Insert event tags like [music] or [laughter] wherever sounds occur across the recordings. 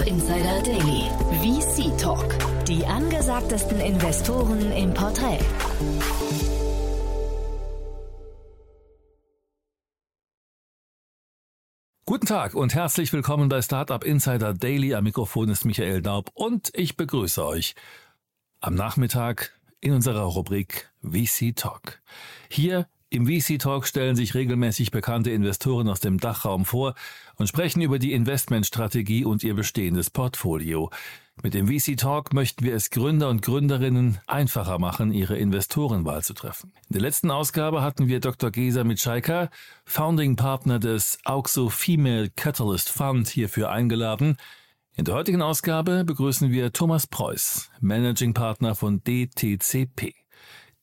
Startup Insider Daily. VC Talk. Die angesagtesten Investoren im Porträt. Guten Tag und herzlich willkommen bei Startup Insider Daily. Am Mikrofon ist Michael Daub und ich begrüße euch am Nachmittag in unserer Rubrik VC Talk. Hier im VC Talk stellen sich regelmäßig bekannte Investoren aus dem Dachraum vor und sprechen über die Investmentstrategie und ihr bestehendes Portfolio. Mit dem VC Talk möchten wir es Gründer und Gründerinnen einfacher machen, ihre Investorenwahl zu treffen. In der letzten Ausgabe hatten wir Dr. Gesa Mitschaika, Founding Partner des Auxo Female Catalyst Fund, hierfür eingeladen. In der heutigen Ausgabe begrüßen wir Thomas Preuß, Managing Partner von DTCP.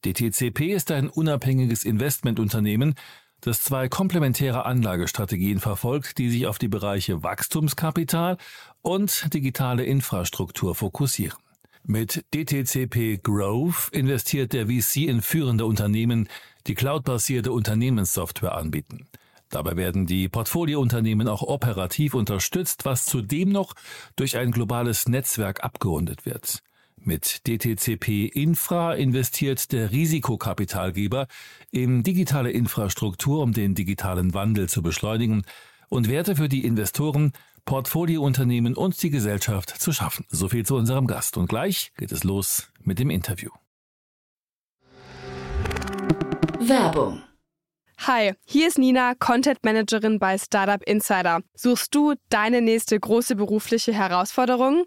DTCP ist ein unabhängiges Investmentunternehmen, das zwei komplementäre Anlagestrategien verfolgt, die sich auf die Bereiche Wachstumskapital und digitale Infrastruktur fokussieren. Mit DTCP Growth investiert der VC in führende Unternehmen, die cloudbasierte Unternehmenssoftware anbieten. Dabei werden die Portfoliounternehmen auch operativ unterstützt, was zudem noch durch ein globales Netzwerk abgerundet wird. Mit DTCP Infra investiert der Risikokapitalgeber in digitale Infrastruktur, um den digitalen Wandel zu beschleunigen und Werte für die Investoren, Portfoliounternehmen und die Gesellschaft zu schaffen. So viel zu unserem Gast. Und gleich geht es los mit dem Interview. Werbung. Hi, hier ist Nina, Content Managerin bei Startup Insider. Suchst du deine nächste große berufliche Herausforderung?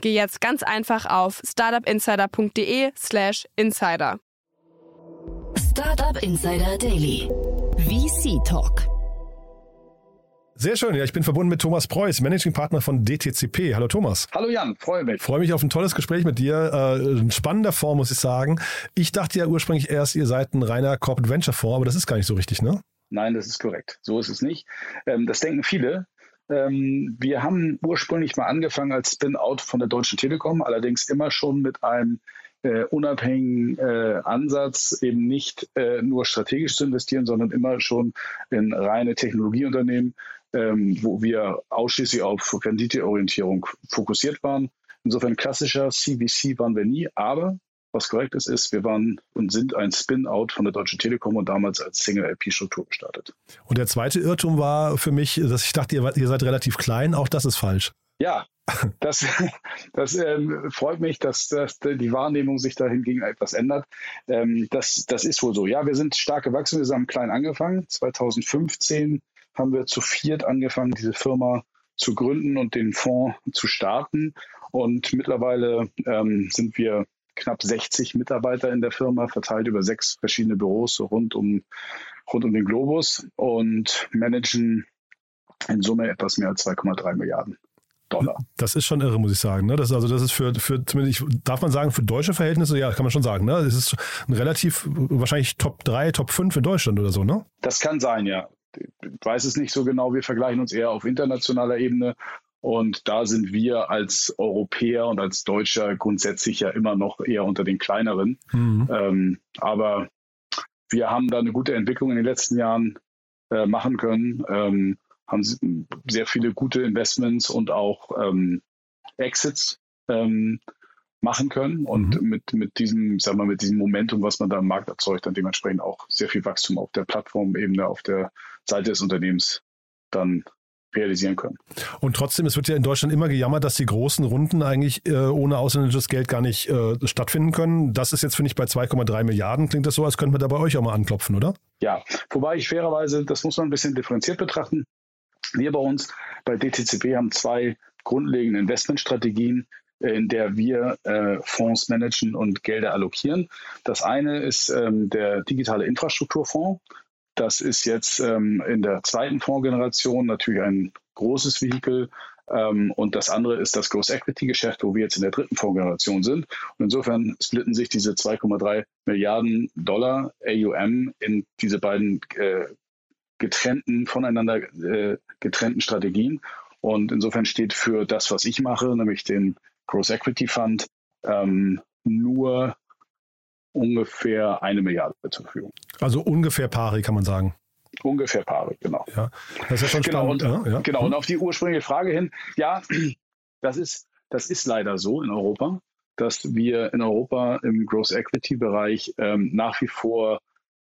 geh jetzt ganz einfach auf startupinsider.de/slash insider. Startup Insider Daily. VC Talk. Sehr schön, ja, ich bin verbunden mit Thomas Preuß, Managing Partner von DTCP. Hallo Thomas. Hallo Jan, freue mich. Freue mich auf ein tolles Gespräch mit dir. Äh, in spannender Form, muss ich sagen. Ich dachte ja ursprünglich erst, ihr seid ein reiner Corporate Venture Fonds, aber das ist gar nicht so richtig, ne? Nein, das ist korrekt. So ist es nicht. Ähm, das denken viele. Ähm, wir haben ursprünglich mal angefangen als Spin-out von der Deutschen Telekom, allerdings immer schon mit einem äh, unabhängigen äh, Ansatz, eben nicht äh, nur strategisch zu investieren, sondern immer schon in reine Technologieunternehmen, ähm, wo wir ausschließlich auf Renditeorientierung fokussiert waren. Insofern klassischer CVC waren wir nie, aber was korrekt ist, ist, wir waren und sind ein Spin-out von der Deutschen Telekom und damals als Single-LP-Struktur gestartet. Und der zweite Irrtum war für mich, dass ich dachte, ihr, ihr seid relativ klein. Auch das ist falsch. Ja, das, [laughs] das ähm, freut mich, dass, dass, die Wahrnehmung sich dahingegen etwas ändert. Ähm, das, das ist wohl so. Ja, wir sind stark gewachsen. Wir haben klein angefangen. 2015 haben wir zu viert angefangen, diese Firma zu gründen und den Fonds zu starten. Und mittlerweile ähm, sind wir knapp 60 Mitarbeiter in der Firma, verteilt über sechs verschiedene Büros rund um, rund um den Globus und managen in Summe etwas mehr als 2,3 Milliarden. Dollar. Das ist schon irre, muss ich sagen. Ne? Das, also das ist für, für zumindest, darf man sagen, für deutsche Verhältnisse, ja, kann man schon sagen. Ne? Das ist ein relativ, wahrscheinlich Top 3, Top 5 in Deutschland oder so, ne? Das kann sein, ja ich weiß es nicht so genau. Wir vergleichen uns eher auf internationaler Ebene. Und da sind wir als Europäer und als Deutscher grundsätzlich ja immer noch eher unter den kleineren. Mhm. Ähm, aber wir haben da eine gute Entwicklung in den letzten Jahren äh, machen können, ähm, haben sehr viele gute Investments und auch ähm, Exits ähm, machen können und mhm. mit, mit diesem, sag mal, mit diesem Momentum, was man da im Markt erzeugt, dann dementsprechend auch sehr viel Wachstum auf der Plattformebene, auf der Seite des Unternehmens dann realisieren können. Und trotzdem, es wird ja in Deutschland immer gejammert, dass die großen Runden eigentlich äh, ohne ausländisches Geld gar nicht äh, stattfinden können. Das ist jetzt, finde ich, bei 2,3 Milliarden klingt das so, als könnte man da bei euch auch mal anklopfen, oder? Ja, wobei ich fairerweise, das muss man ein bisschen differenziert betrachten. Wir bei uns bei DTCP haben zwei grundlegende Investmentstrategien, äh, in der wir äh, Fonds managen und Gelder allokieren. Das eine ist ähm, der digitale Infrastrukturfonds. Das ist jetzt ähm, in der zweiten Fondsgeneration natürlich ein großes Vehikel. Ähm, und das andere ist das Growth Equity Geschäft, wo wir jetzt in der dritten Fondsgeneration sind. Und insofern splitten sich diese 2,3 Milliarden Dollar AUM in diese beiden äh, getrennten, voneinander äh, getrennten Strategien. Und insofern steht für das, was ich mache, nämlich den Growth Equity Fund, ähm, nur ungefähr eine Milliarde zur Verfügung. Also ungefähr pari, kann man sagen. Ungefähr pari, genau. Ja, das ist ja schon genau, spannend. Und, ja, ja. genau, Hm. und auf die ursprüngliche Frage hin, ja, das ist, das ist leider so in Europa, dass wir in Europa im Growth Equity Bereich ähm, nach wie vor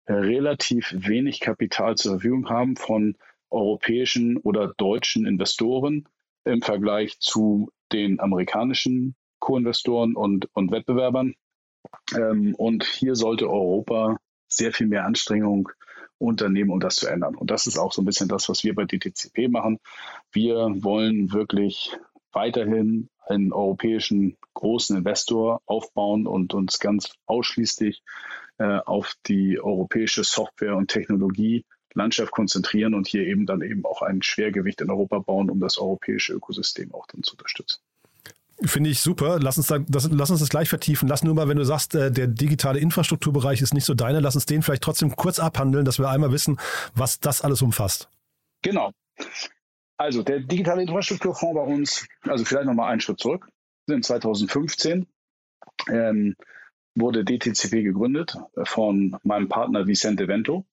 äh, relativ wenig Kapital zur Verfügung haben von europäischen oder deutschen Investoren im Vergleich zu den amerikanischen Co-Investoren und, und Wettbewerbern. Ähm, und hier sollte Europa sehr viel mehr Anstrengung unternehmen, um das zu ändern. Und das ist auch so ein bisschen das, was wir bei DTCP machen. Wir wollen wirklich weiterhin einen europäischen großen Investor aufbauen und uns ganz ausschließlich äh, auf die europäische Software- und Technologielandschaft konzentrieren und hier eben dann eben auch ein Schwergewicht in Europa bauen, um das europäische Ökosystem auch dann zu unterstützen. Finde ich super. Lass uns, da, das, lass uns das gleich vertiefen. Lass nur mal, wenn du sagst, äh, der digitale Infrastrukturbereich ist nicht so deiner, lass uns den vielleicht trotzdem kurz abhandeln, dass wir einmal wissen, was das alles umfasst. Genau. Also der digitale Infrastrukturfonds bei uns, also vielleicht nochmal einen Schritt zurück. In 2015 ähm, wurde DTCP gegründet von meinem Partner Vicente Vento,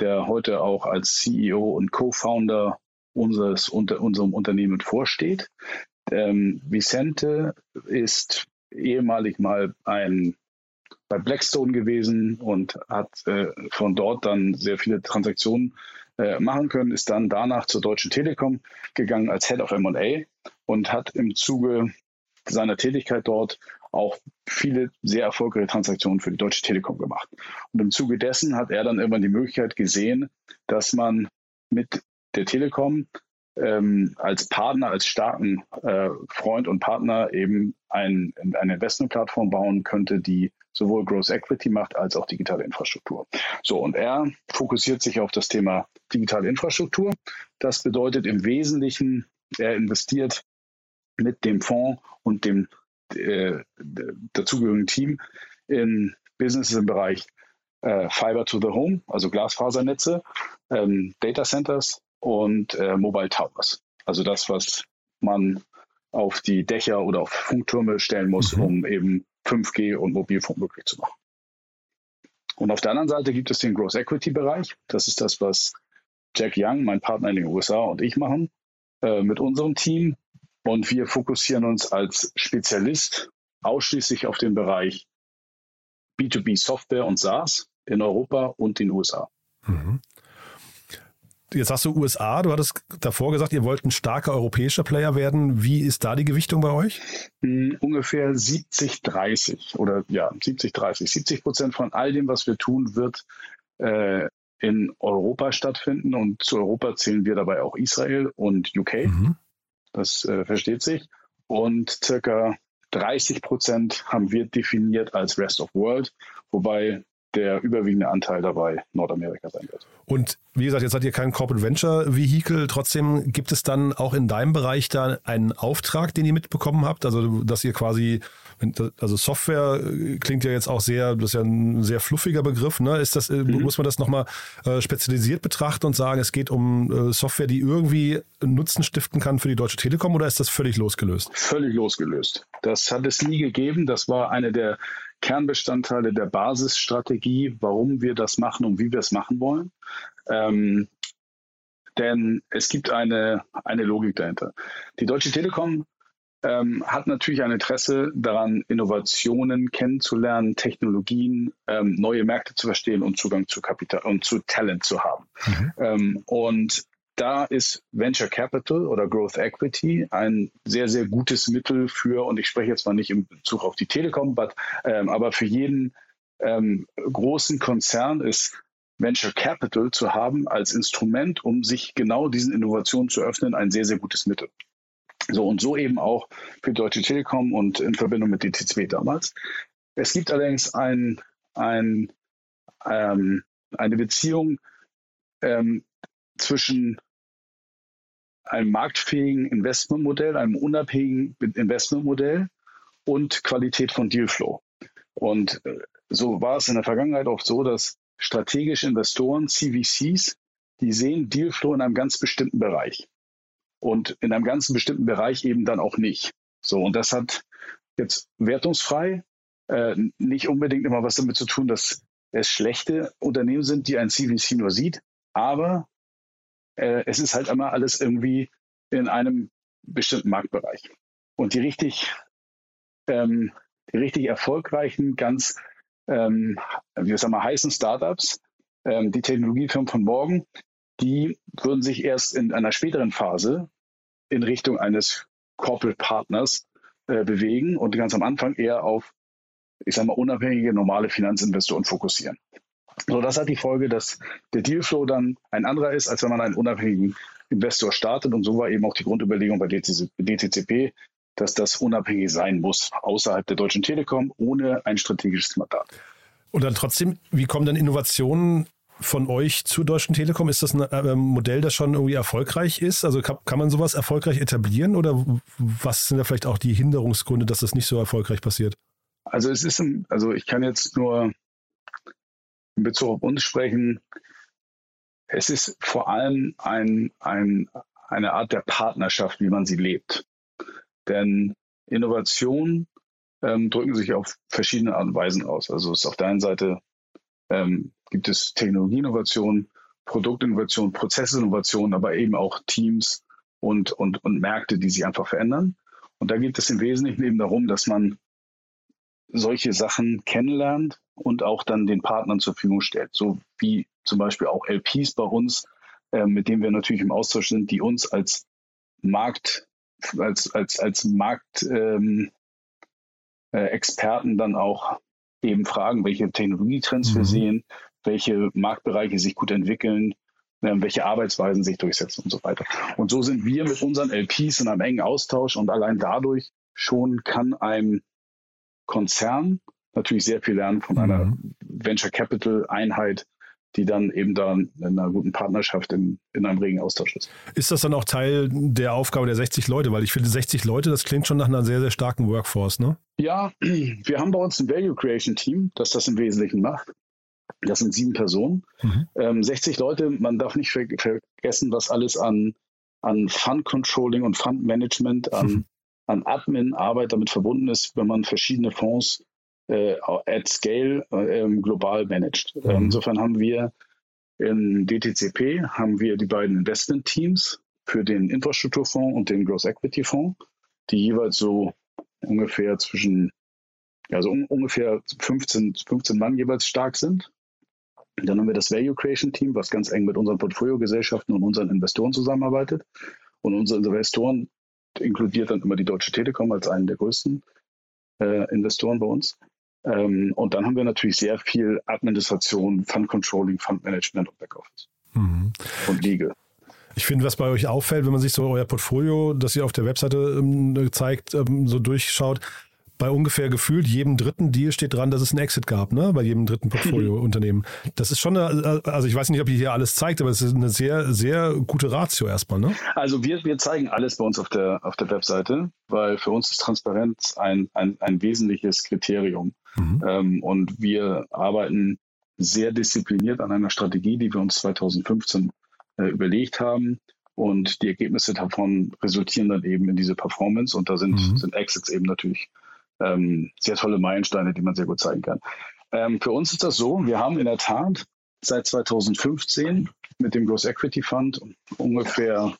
der heute auch als CEO und Co-Founder unseres unter unserem Unternehmen vorsteht. Ähm, Vicente ist ehemalig mal ein bei Blackstone gewesen und hat äh, von dort dann sehr viele Transaktionen äh, machen können, ist dann danach zur Deutschen Telekom gegangen als Head of M&A und hat im Zuge seiner Tätigkeit dort auch viele sehr erfolgreiche Transaktionen für die Deutsche Telekom gemacht. Und im Zuge dessen hat er dann irgendwann die Möglichkeit gesehen, dass man mit der Telekom ähm, als Partner, als starken äh, Freund und Partner eben ein, eine Investmentplattform bauen könnte, die sowohl Growth Equity macht als auch digitale Infrastruktur. So, und er fokussiert sich auf das Thema digitale Infrastruktur. Das bedeutet im Wesentlichen, er investiert mit dem Fonds und dem äh, dazugehörigen Team in Businesses im Bereich äh, Fiber to the Home, also Glasfasernetze, ähm, Data Centers und äh, Mobile Towers. Also das, was man auf die Dächer oder auf Funktürme stellen muss, Mhm. um eben 5G und Mobilfunk möglich zu machen. Und auf der anderen Seite gibt es den Growth Equity Bereich. Das ist das, was Jack Young, mein Partner in den USA und ich machen äh, mit unserem Team. Und wir fokussieren uns als Spezialist ausschließlich auf den Bereich B2B Software und SaaS in Europa und den USA. Mhm. Jetzt sagst du USA, du hattest davor gesagt, ihr wollt ein starker europäischer Player werden. Wie ist da die Gewichtung bei euch? Hm, Ungefähr 70, 30 oder ja, 70, 30. 70 Prozent von all dem, was wir tun, wird äh, in Europa stattfinden. Und zu Europa zählen wir dabei auch Israel und UK. Mhm. Das äh, versteht sich. Und circa 30 Prozent haben wir definiert als Rest of World, wobei der überwiegende Anteil dabei Nordamerika sein wird. Und wie gesagt, jetzt seid ihr kein Corporate Venture Vehicle. Trotzdem gibt es dann auch in deinem Bereich da einen Auftrag, den ihr mitbekommen habt. Also, dass ihr quasi, also Software äh, klingt ja jetzt auch sehr, das ist ja ein sehr fluffiger Begriff. Ne? Ist das, äh, muss man das nochmal äh, spezialisiert betrachten und sagen, es geht um äh, Software, die irgendwie Nutzen stiften kann für die Deutsche Telekom oder ist das völlig losgelöst? völlig losgelöst. Das hat es nie gegeben. Das war eine der Kernbestandteile der Basisstrategie, warum wir das machen und wie wir es machen wollen. Ähm, denn es gibt eine, eine Logik dahinter. Die Deutsche Telekom ähm, hat natürlich ein Interesse daran, Innovationen kennenzulernen, Technologien, ähm, neue Märkte zu verstehen und Zugang zu Kapital und zu Talent zu haben. Ähm, und da ist Venture Capital oder Growth Equity ein sehr, sehr gutes Mittel für, und ich spreche jetzt mal nicht im Bezug auf die Telekom, but, ähm, aber für jeden ähm, großen Konzern ist Venture Capital zu haben als Instrument, um sich genau diesen Innovationen zu öffnen, ein sehr, sehr gutes Mittel. So und so eben auch für Deutsche Telekom und in Verbindung mit DTCB damals. Es gibt allerdings ein, ein, ähm, eine Beziehung ähm, zwischen einem marktfähigen Investmentmodell, einem unabhängigen Investmentmodell und Qualität von Dealflow. Und äh, so war es in der Vergangenheit oft so, dass strategische Investoren, CVCs, die sehen Dealflow in einem ganz bestimmten Bereich und in einem ganz bestimmten Bereich eben dann auch nicht. So, und das hat jetzt wertungsfrei äh, nicht unbedingt immer was damit zu tun, dass es schlechte Unternehmen sind, die ein CVC nur sieht, aber äh, es ist halt immer alles irgendwie in einem bestimmten Marktbereich. Und die richtig, ähm, die richtig erfolgreichen, ganz, ähm, wie sagen wir, heißen Startups, ähm, die Technologiefirmen von morgen, die würden sich erst in einer späteren Phase in Richtung eines Corporate Partners äh, bewegen und ganz am Anfang eher auf, ich sage mal, unabhängige, normale Finanzinvestoren fokussieren. So, das hat die Folge, dass der Dealflow dann ein anderer ist, als wenn man einen unabhängigen Investor startet. Und so war eben auch die Grundüberlegung bei DTCP, dass das unabhängig sein muss, außerhalb der Deutschen Telekom, ohne ein strategisches Mandat. Und dann trotzdem, wie kommen dann Innovationen von euch zur Deutschen Telekom? Ist das ein äh, Modell, das schon irgendwie erfolgreich ist? Also kann, kann, man sowas erfolgreich etablieren oder was sind da vielleicht auch die Hinderungsgründe, dass das nicht so erfolgreich passiert? Also es ist, ein, also ich kann jetzt nur in Bezug auf uns sprechen. Es ist vor allem ein, ein, eine Art der Partnerschaft, wie man sie lebt. Denn Innovationen ähm, drücken sich auf verschiedene Art und Weisen aus. Also es ist auf der einen Seite ähm, gibt es Technologieinnovation, Produktinnovation, Prozessinnovation, aber eben auch Teams und, und, und Märkte, die sich einfach verändern. Und da geht es im Wesentlichen eben darum, dass man solche Sachen kennenlernt und auch dann den Partnern zur Verfügung stellt. So wie zum Beispiel auch LPs bei uns, äh, mit denen wir natürlich im Austausch sind, die uns als Markt, als, als, als Marktexperten ähm, äh, dann auch eben fragen, welche Technologietrends mhm. wir sehen, welche Marktbereiche sich gut entwickeln, äh, welche Arbeitsweisen sich durchsetzen und so weiter. Und so sind wir mit unseren LPs in einem engen Austausch und allein dadurch schon kann ein Konzern natürlich sehr viel lernen von einer mhm. Venture Capital Einheit, die dann eben dann in einer guten Partnerschaft in, in einem regen Austausch ist. Ist das dann auch Teil der Aufgabe der 60 Leute? Weil ich finde, 60 Leute, das klingt schon nach einer sehr, sehr starken Workforce, ne? Ja, [clears throat] wir haben bei uns ein Value Creation Team, das das im Wesentlichen macht. Das sind sieben Personen. Mhm. Ähm, 60 Leute, man darf nicht vergessen, was alles an, an Fund Controlling und Fund Management, an, mhm. [laughs] an Admin-Arbeit damit verbunden ist, wenn man verschiedene Fonds äh, at scale äh, global managt. Mhm. insofern haben wir in DTCP haben wir die beiden Investment-Teams für den Infrastrukturfonds und den Growth Equity Fonds, die jeweils so ungefähr zwischen, also un ungefähr 15, 15 Mann jeweils stark sind. Dann haben wir das Value Creation Team, was ganz eng mit unseren Portfoliogesellschaften und unseren Investoren zusammenarbeitet. Und unsere Investoren inkludiert dann immer die Deutsche Telekom als einen der größten äh, Investoren bei uns. Ähm, und dann haben wir natürlich sehr viel Administration, Fund Controlling, Fund Management und Backoffice mhm. und Legal. Ich finde, was bei euch auffällt, wenn man sich so euer Portfolio, das ihr auf der Webseite ähm, zeigt, ähm, so durchschaut, bei ungefähr gefühlt jedem dritten Deal steht dran, dass es einen Exit gab, ne? Bei jedem dritten Portfoliounternehmen. Das ist schon eine, also ich weiß nicht, ob ihr hier alles zeigt, aber es ist eine sehr, sehr gute Ratio erstmal, ne? Also wir, wir zeigen alles bei uns auf der, auf der Webseite, weil für uns ist Transparenz ein, ein, ein wesentliches Kriterium. Mhm. Ähm, und wir arbeiten sehr diszipliniert an einer Strategie, die wir uns 2015 äh, überlegt haben. Und die Ergebnisse davon resultieren dann eben in diese Performance. Und da sind, mhm. sind Exits eben natürlich ähm, sehr tolle Meilensteine, die man sehr gut zeigen kann. Ähm, für uns ist das so, wir haben in der Tat seit 2015 mit dem Growth Equity Fund ungefähr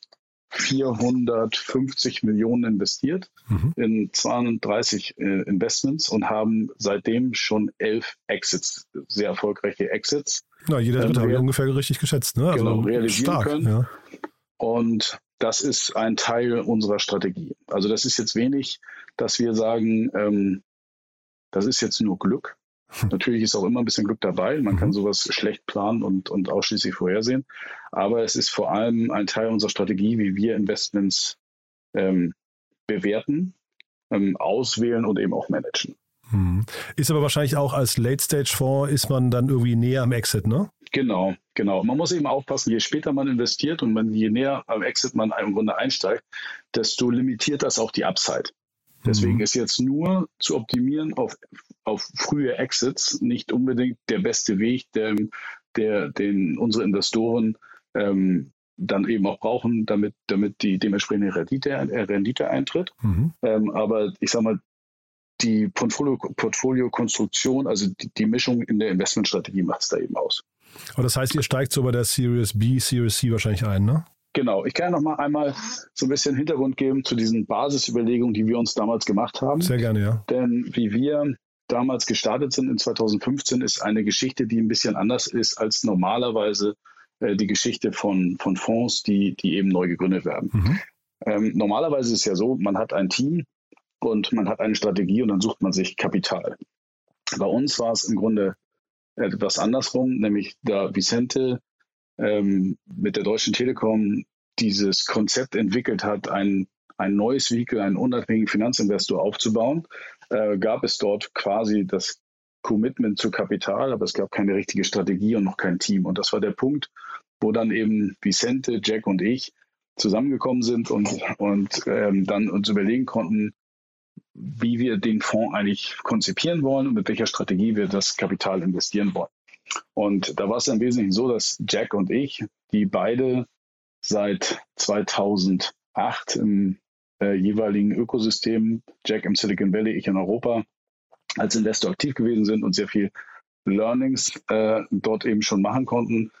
450 Millionen investiert mhm. in 32 äh, Investments und haben seitdem schon elf Exits, sehr erfolgreiche Exits. Na, jeder dritte ähm, habe ich ungefähr richtig geschätzt. Ne? Also genau, realisieren stark, können. Ja. Und das ist ein Teil unserer Strategie. Also das ist jetzt wenig, dass wir sagen, ähm, das ist jetzt nur Glück. [laughs] Natürlich ist auch immer ein bisschen Glück dabei. Man kann mhm. sowas schlecht planen und, und ausschließlich vorhersehen. Aber es ist vor allem ein Teil unserer Strategie, wie wir Investments ähm, bewerten, ähm, auswählen und eben auch managen. Mhm. Ist aber wahrscheinlich auch als Late-Stage-Fonds ist man dann irgendwie näher am Exit, ne? Genau, genau. Man muss eben aufpassen, je später man investiert und man, je näher am Exit man im Grunde einsteigt, desto limitiert das auch die Upside. Deswegen mhm. ist jetzt nur zu optimieren auf, auf frühe Exits nicht unbedingt der beste Weg, der, der, den unsere Investoren ähm, dann eben auch brauchen, damit, damit die dementsprechende Rendite, äh, Rendite eintritt. Mhm. Ähm, aber ich sage mal, die Portfolio-Konstruktion, also die, die, Mischung in der Investmentstrategie macht es da eben aus. Aber das heißt, ihr steigt so bei der Series B, Series C wahrscheinlich ein, ne? Genau, ich kann ja noch mal einmal so ein bisschen Hintergrund geben zu diesen Basisüberlegungen, die wir uns damals gemacht haben. Sehr gerne, ja. Denn wie wir damals gestartet sind in 2015, ist eine Geschichte, die ein bisschen anders ist als normalerweise äh, die Geschichte von, von Fonds, die, die eben neu gegründet werden. Mhm. Ähm, normalerweise ist es ja so, man hat ein Team und man hat eine Strategie und dann sucht man sich Kapital. Bei uns war es im Grunde etwas andersrum, nämlich da Vicente ähm, mit der Deutschen Telekom dieses Konzept entwickelt hat, ein, ein neues Vehikel, einen unabhängigen Finanzinvestor aufzubauen, äh, gab es dort quasi das Commitment zu Kapital, aber es gab keine richtige Strategie und noch kein Team. Und das war der Punkt, wo dann eben Vicente, Jack und ich zusammengekommen sind und, und ähm, dann uns überlegen konnten, wie wir den Fonds eigentlich konzipieren wollen und mit welcher Strategie wir das Kapital investieren wollen. Und da war es im Wesentlichen so, dass Jack und ich, die beide seit 2008 im äh, jeweiligen Ökosystem, Jack im Silicon Valley, ich in Europa, als Investor aktiv gewesen sind und sehr viel Learnings äh, dort eben schon machen konnten,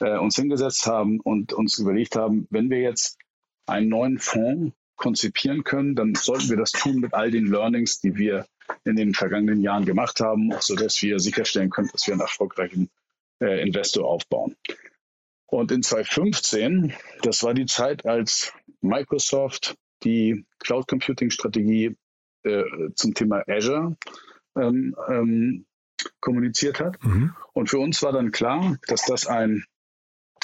äh, uns hingesetzt haben und uns überlegt haben, wenn wir jetzt einen neuen Fonds konzipieren können, dann sollten wir das tun mit all den Learnings, die wir in den vergangenen Jahren gemacht haben, sodass wir sicherstellen können, dass wir einen erfolgreichen äh, Investor aufbauen. Und in 2015, das war die Zeit, als Microsoft die Cloud Computing Strategie äh, zum Thema Azure ähm, ähm, kommuniziert hat. Mhm. Und für uns war dann klar, dass das ein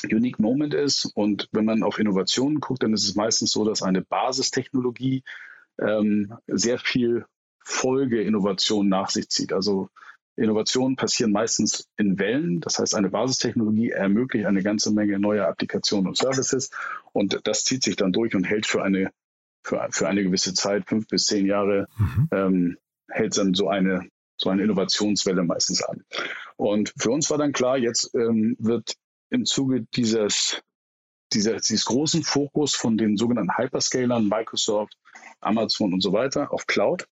Unique Moment ist. Und wenn man auf Innovationen guckt, dann ist es meistens so, dass eine Basistechnologie ähm, sehr viel Folgeinnovation nach sich zieht. Also Innovationen passieren meistens in Wellen. Das heißt, eine Basistechnologie ermöglicht eine ganze Menge neuer Applikationen und Services. Und das zieht sich dann durch und hält für eine, für, für eine gewisse Zeit, fünf bis zehn Jahre, mhm. ähm, hält dann so eine, so eine Innovationswelle meistens an. Und für uns war dann klar, jetzt ähm, wird im Zuge dieses, dieser, dieses großen Fokus von den sogenannten Hyperscalern, Microsoft, Amazon und so weiter auf Cloud,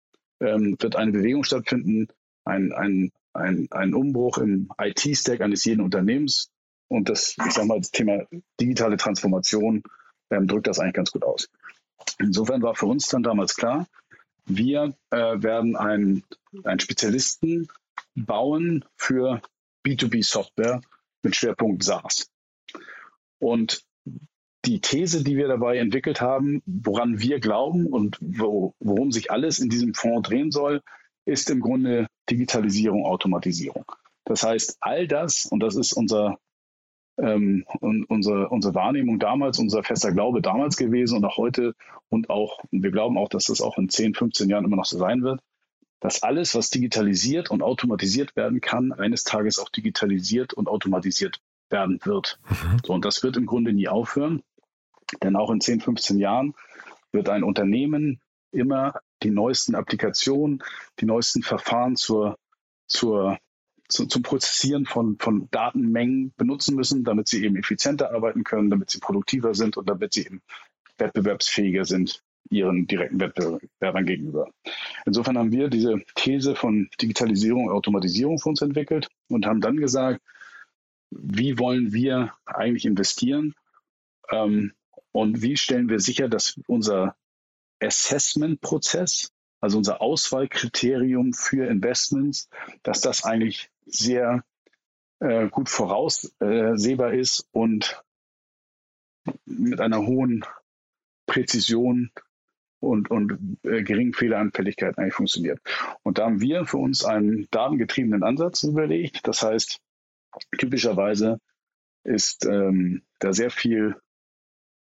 ähm, wird eine Bewegung stattfinden, ein, ein, ein, ein Umbruch im IT-Stack eines jeden Unternehmens. Und das, ich sage mal, das Thema digitale Transformation ähm, drückt das eigentlich ganz gut aus. Insofern war für uns dann damals klar, wir äh, werden einen, einen Spezialisten bauen für B2B-Software mit Schwerpunkt SaaS. Und die These, die wir dabei entwickelt haben, woran wir glauben und wo, worum sich alles in diesem Fonds drehen soll, ist im Grunde Digitalisierung, Automatisierung. Das heißt, all das, und das ist unser, ähm, unsere, unsere Wahrnehmung damals, unser fester Glaube damals gewesen und auch heute und auch, und wir glauben auch, dass das auch in 10, 15 Jahren immer noch so sein wird, dass alles, was digitalisiert und automatisiert werden kann, eines Tages auch digitalisiert und automatisiert werden wird. Mhm. So, und das wird im Grunde nie aufhören, denn auch in 10, 15 Jahren wird ein Unternehmen immer die neuesten Applikationen, die neuesten Verfahren zur, zur, zu, zum Prozessieren von, von Datenmengen benutzen müssen, damit sie eben effizienter arbeiten können, damit sie produktiver sind und damit sie eben wettbewerbsfähiger sind ihren direkten Wettbewerbern gegenüber. Insofern haben wir diese These von Digitalisierung und Automatisierung für uns entwickelt und haben dann gesagt, wie wollen wir eigentlich investieren ähm, und wie stellen wir sicher, dass unser Assessment-Prozess, also unser Auswahlkriterium für Investments, dass das eigentlich sehr äh, gut voraussehbar ist und mit einer hohen Präzision und, und äh, geringen Fehleranfälligkeit eigentlich funktioniert. Und da haben wir für uns einen datengetriebenen Ansatz überlegt. Das heißt, typischerweise ist ähm, da sehr viel,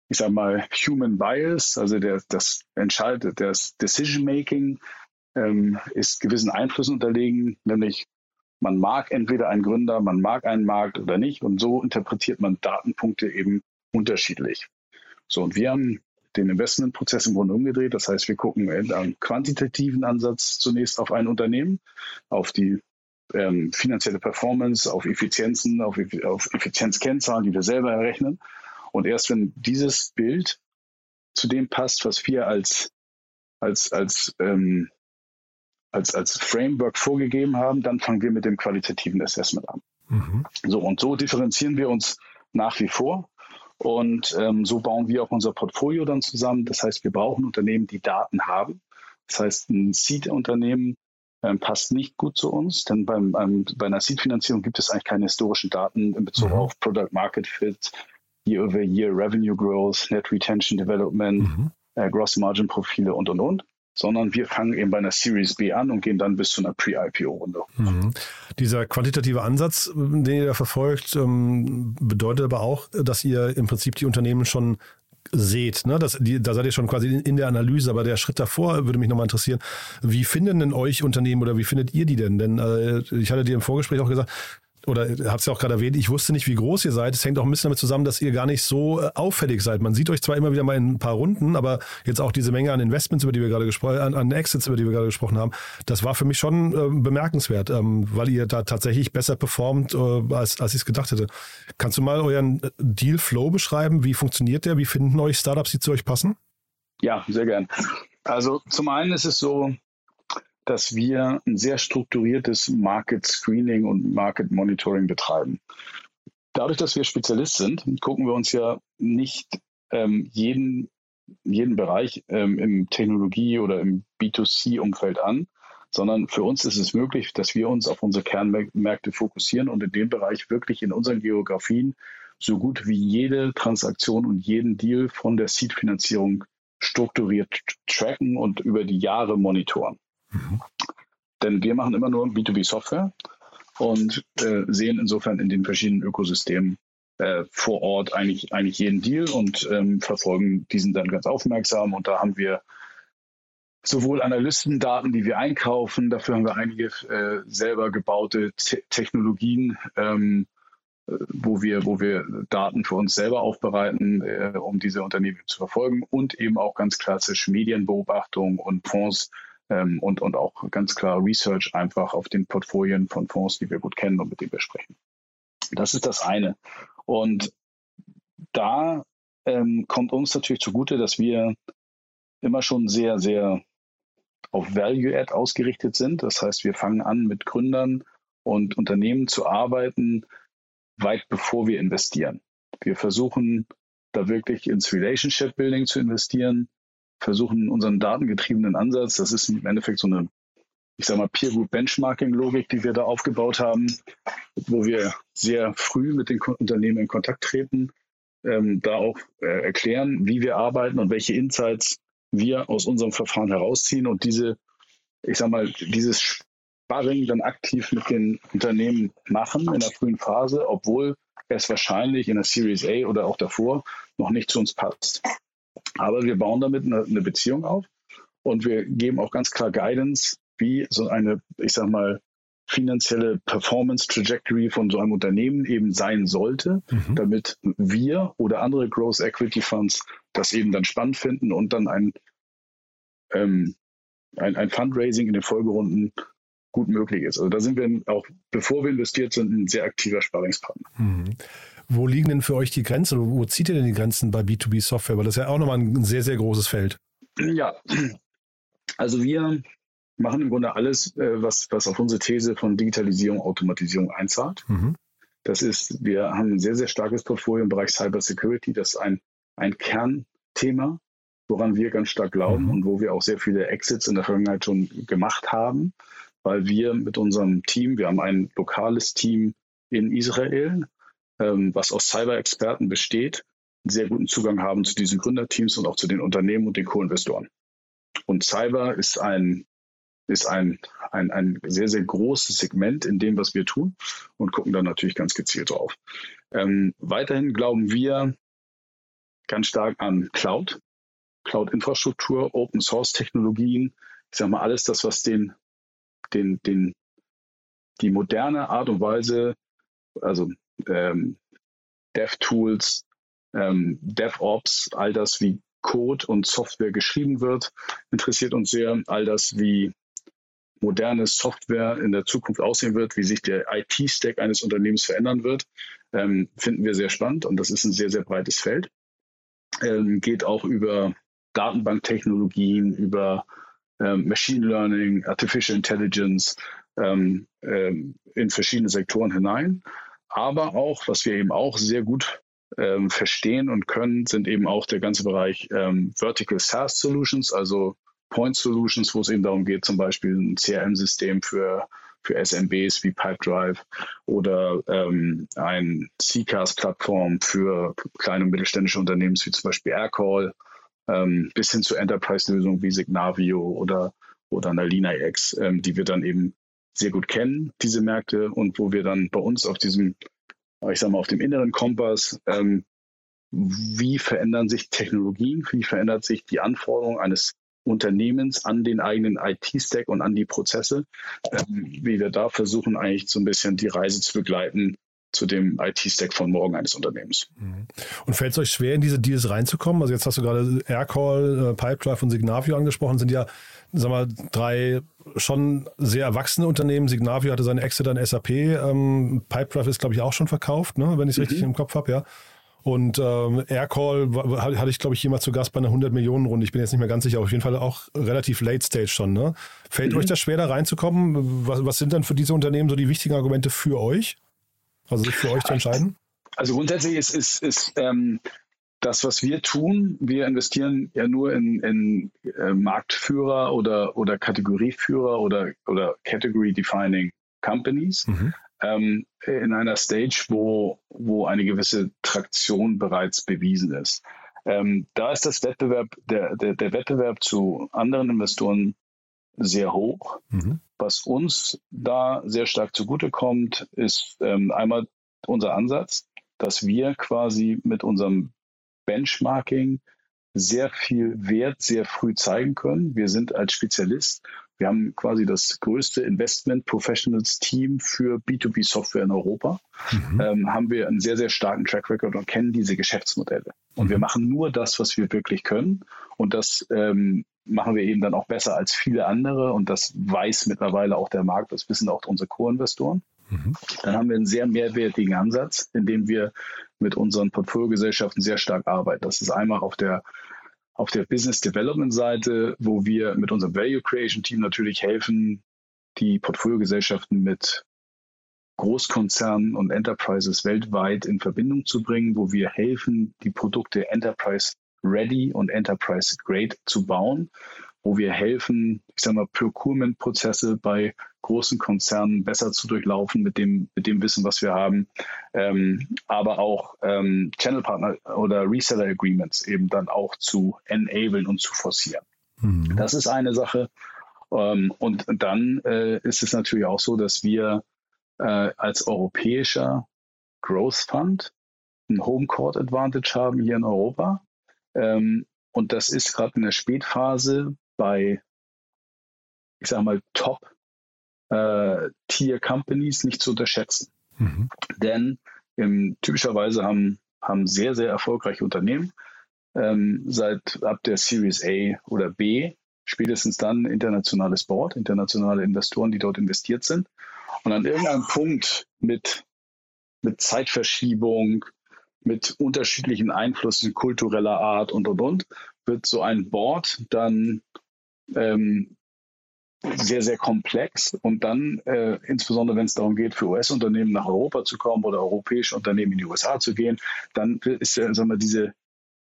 ich sag mal, Human Bias, also der, das entscheidet, das Decision Making ähm, ist gewissen Einflüssen unterlegen, nämlich man mag entweder einen Gründer, man mag einen Markt oder nicht und so interpretiert man Datenpunkte eben unterschiedlich. So, und wir haben den Investmentprozess im Grunde umgedreht. Das heißt, wir gucken einen quantitativen Ansatz zunächst auf ein Unternehmen, auf die ähm, finanzielle Performance, auf Effizienzen, auf, auf Effizienzkennzahlen, die wir selber errechnen. Und erst wenn dieses Bild zu dem passt, was wir als, als, als, ähm, als, als Framework vorgegeben haben, dann fangen wir mit dem qualitativen Assessment an. Mhm. So, und so differenzieren wir uns nach wie vor. Und ähm, so bauen wir auch unser Portfolio dann zusammen. Das heißt, wir brauchen Unternehmen, die Daten haben. Das heißt, ein Seed-Unternehmen ähm, passt nicht gut zu uns, denn beim, ähm, bei einer Seed-Finanzierung gibt es eigentlich keine historischen Daten in Bezug mhm. auf Product Market Fit, Year-over-Year Revenue Growth, Net Retention Development, mhm. äh, Gross Margin Profile und, und, und sondern wir fangen eben bei einer Series B an und gehen dann bis zu einer Pre-IPO-Runde. Mhm. Dieser quantitative Ansatz, den ihr da verfolgt, ähm, bedeutet aber auch, dass ihr im Prinzip die Unternehmen schon seht. Ne? Das, die, da seid ihr schon quasi in, in, der Analyse, aber der Schritt davor würde mich nochmal interessieren. Wie finden denn euch Unternehmen oder wie findet ihr die denn? Denn äh, ich hatte dir im Vorgespräch auch gesagt, oder habt es auch gerade erwähnt, ich wusste nicht, wie groß ihr seid. Es hängt auch ein bisschen damit zusammen, dass ihr gar nicht so äh, auffällig seid. Man sieht euch zwar immer wieder mal in ein paar Runden, aber jetzt auch diese Menge an Investments, über die wir gerade gesprochen an, an Exits, über die wir gerade gesprochen haben, das war für mich schon äh, bemerkenswert, ähm, weil ihr da tatsächlich besser performt, äh, als, als ich es gedacht hätte. Kannst du mal euren äh, Deal-Flow beschreiben? Wie funktioniert der? Wie finden euch Startups, die zu euch passen? Ja, sehr gern. Also zum einen ist es so, dass wir ein sehr strukturiertes Market Screening und Market Monitoring betreiben. Dadurch, dass wir Spezialist sind, gucken wir uns ja nicht ähm, jeden, jeden Bereich ähm, im Technologie- oder im B2C-Umfeld an, sondern für uns ist es möglich, dass wir uns auf unsere Kernmärkte fokussieren und in dem Bereich wirklich in unseren Geografien so gut wie jede Transaktion und jeden Deal von der Seed-Finanzierung strukturiert tracken und über die Jahre monitoren. Mhm. Denn wir machen immer nur B2B-Software und äh, sehen insofern in den verschiedenen Ökosystemen äh, vor Ort eigentlich, eigentlich jeden Deal und ähm, verfolgen diesen dann ganz aufmerksam. Und da haben wir sowohl Analystendaten, die wir einkaufen, dafür haben wir einige äh, selber gebaute Te Technologien, ähm, äh, wo wir, wo wir Daten für uns selber aufbereiten, äh, um diese Unternehmen zu verfolgen und eben auch ganz klassisch Medienbeobachtung und Fonds ähm, und, und auch ganz klar Research einfach auf den Portfolien von Fonds, die wir gut kennen und mit denen wir sprechen. Das ist das eine. Und da ähm, kommt uns natürlich zugute, dass wir immer schon sehr, sehr auf Value-Add ausgerichtet sind. Das heißt, wir fangen an mit Gründern und Unternehmen zu arbeiten, weit bevor wir investieren. Wir versuchen da wirklich ins Relationship Building zu investieren versuchen unseren datengetriebenen Ansatz, das ist im Endeffekt so eine, ich sage mal, Peer Group Benchmarking Logik, die wir da aufgebaut haben, wo wir sehr früh mit den Unternehmen in Kontakt treten, ähm, da auch äh, erklären, wie wir arbeiten und welche Insights wir aus unserem Verfahren herausziehen und diese, ich sage mal, dieses Sparring dann aktiv mit den Unternehmen machen in der frühen Phase, obwohl es wahrscheinlich in der Series A oder auch davor noch nicht zu uns passt. Aber wir bauen damit eine, eine Beziehung auf und wir geben auch ganz klar Guidance, wie so eine, ich sag mal, finanzielle Performance Trajectory von so einem Unternehmen eben sein sollte, mhm. damit wir oder andere Growth Equity Funds das eben dann spannend finden und dann ein, ähm, ein, ein Fundraising in den Folgerunden gut möglich ist. Also da sind wir auch, bevor wir investiert sind, ein sehr aktiver Sparingspartner. Mhm. Wo liegen denn für euch die Grenzen? Wo zieht ihr denn die Grenzen bei B2B-Software? Weil das ist ja auch nochmal ein sehr, sehr großes Feld. Ja, also wir machen im Grunde alles, äh, was, was auf unsere These von Digitalisierung, Automatisierung einzahlt. Mhm. Das ist, wir haben ein sehr, sehr starkes Portfolio im Bereich Cyber Security. Das ist ein, ein Kernthema, woran wir ganz stark glauben mhm. und wo wir auch sehr viele Exits in der Vergangenheit schon gemacht haben, weil wir mit unserem Team, wir haben ein lokales Team in Israel, ähm, was aus Cyber-Experten besteht, sehr guten Zugang haben zu diesen Gründerteams und auch zu den Unternehmen und den Co-Investoren. Und Cyber ist ein, ist ein, ein, ein sehr, sehr großes Segment in dem, was wir tun und gucken da natürlich ganz gezielt drauf. Ähm, weiterhin glauben wir ganz stark an Cloud, Cloud-Infrastruktur, Open-Source-Technologien. Ich sage mal, alles das, was den, den, den, die moderne Art und Weise, also ähm, DevTools, ähm, DevOps, all das, wie Code und Software geschrieben wird, interessiert uns sehr. All das, wie moderne Software in der Zukunft aussehen wird, wie sich der IT-Stack eines Unternehmens verändern wird, ähm, finden wir sehr spannend und das ist ein sehr, sehr breites Feld. Ähm, geht auch über Datenbanktechnologien, über ähm, Machine Learning, Artificial Intelligence ähm, ähm, in verschiedene Sektoren hinein. Aber auch, was wir eben auch sehr gut ähm, verstehen und können, sind eben auch der ganze Bereich ähm, Vertical SaaS Solutions, also Point Solutions, wo es eben darum geht, zum Beispiel ein CRM-System für, für SMBs wie Pipedrive oder ähm, ein CCAS-Plattform für kleine und mittelständische Unternehmen wie zum Beispiel Aircall, ähm, bis hin zu Enterprise-Lösungen wie Signavio oder, oder einer LinaX, ähm, die wir dann eben sehr gut kennen, diese Märkte, und wo wir dann bei uns auf diesem ich sage mal, auf dem inneren Kompass, ähm, wie verändern sich Technologien, wie verändert sich die Anforderung eines Unternehmens an den eigenen IT-Stack und an die Prozesse, ähm, wie wir da versuchen, eigentlich so ein bisschen die Reise zu begleiten zu dem IT-Stack von morgen eines Unternehmens. Mhm. Und fällt es euch schwer, in diese Deals reinzukommen? Also jetzt hast du gerade Aircall, äh, Pipedrive und Signavio angesprochen, sind ja, sag mal, drei schon sehr erwachsene Unternehmen. Signavio hatte seine Exit an SAP. Ähm, Pipedrive ist, glaube ich, auch schon verkauft, ne? wenn ich es mhm. richtig im Kopf habe, ja. Und ähm, Aircall hatte ich, glaube ich, jemals zu Gast bei einer 100-Millionen-Runde. Ich bin jetzt nicht mehr ganz sicher, aber auf jeden Fall auch relativ late stage schon. Ne? Fällt mhm. euch das schwer, da reinzukommen? Was, was sind dann für diese Unternehmen so die wichtigen Argumente für euch? Also sich für euch zu entscheiden? Also grundsätzlich ist, ist, ist ähm, das, was wir tun, wir investieren ja nur in, in äh, Marktführer oder, oder Kategorieführer oder, oder Category-Defining Companies mhm. ähm, in einer Stage, wo, wo eine gewisse Traktion bereits bewiesen ist. Ähm, da ist das Wettbewerb, der, der, der Wettbewerb zu anderen Investoren sehr hoch. Mhm. Was uns da sehr stark zugutekommt, ist ähm, einmal unser Ansatz, dass wir quasi mit unserem Benchmarking sehr viel Wert sehr früh zeigen können. Wir sind als Spezialist, wir haben quasi das größte Investment Professionals Team für B2B Software in Europa. Mhm. Ähm, haben wir einen sehr, sehr starken Track Record und kennen diese Geschäftsmodelle. Und mhm. wir machen nur das, was wir wirklich können. Und das ähm, machen wir eben dann auch besser als viele andere. Und das weiß mittlerweile auch der Markt, das wissen auch unsere Co-Investoren. Mhm. Dann haben wir einen sehr mehrwertigen Ansatz, in dem wir mit unseren Portfoliogesellschaften sehr stark arbeiten. Das ist einmal auf der auf der Business Development Seite, wo wir mit unserem Value Creation Team natürlich helfen, die Portfoliogesellschaften mit Großkonzernen und Enterprises weltweit in Verbindung zu bringen, wo wir helfen, die Produkte Enterprise Ready und Enterprise Grade zu bauen wo wir helfen, ich sage mal, Procurement-Prozesse bei großen Konzernen besser zu durchlaufen mit dem, mit dem Wissen, was wir haben, ähm, aber auch ähm, Channel-Partner oder Reseller-Agreements eben dann auch zu enablen und zu forcieren. Mhm. Das ist eine Sache. Ähm, und dann äh, ist es natürlich auch so, dass wir äh, als europäischer Growth Fund ein Home Court Advantage haben hier in Europa. Ähm, und das ist gerade in der Spätphase bei, ich sage mal, Top-Tier-Companies äh, nicht zu unterschätzen. Mhm. Denn ähm, typischerweise haben, haben sehr, sehr erfolgreiche Unternehmen ähm, seit ab der Series A oder B spätestens dann internationales Board, internationale Investoren, die dort investiert sind. Und an irgendeinem Punkt mit, mit Zeitverschiebung, mit unterschiedlichen Einflüssen kultureller Art und und und, wird so ein Board dann ähm, sehr, sehr komplex. Und dann, äh, insbesondere wenn es darum geht, für US-Unternehmen nach Europa zu kommen oder europäische Unternehmen in die USA zu gehen, dann ist ja, sagen wir, diese,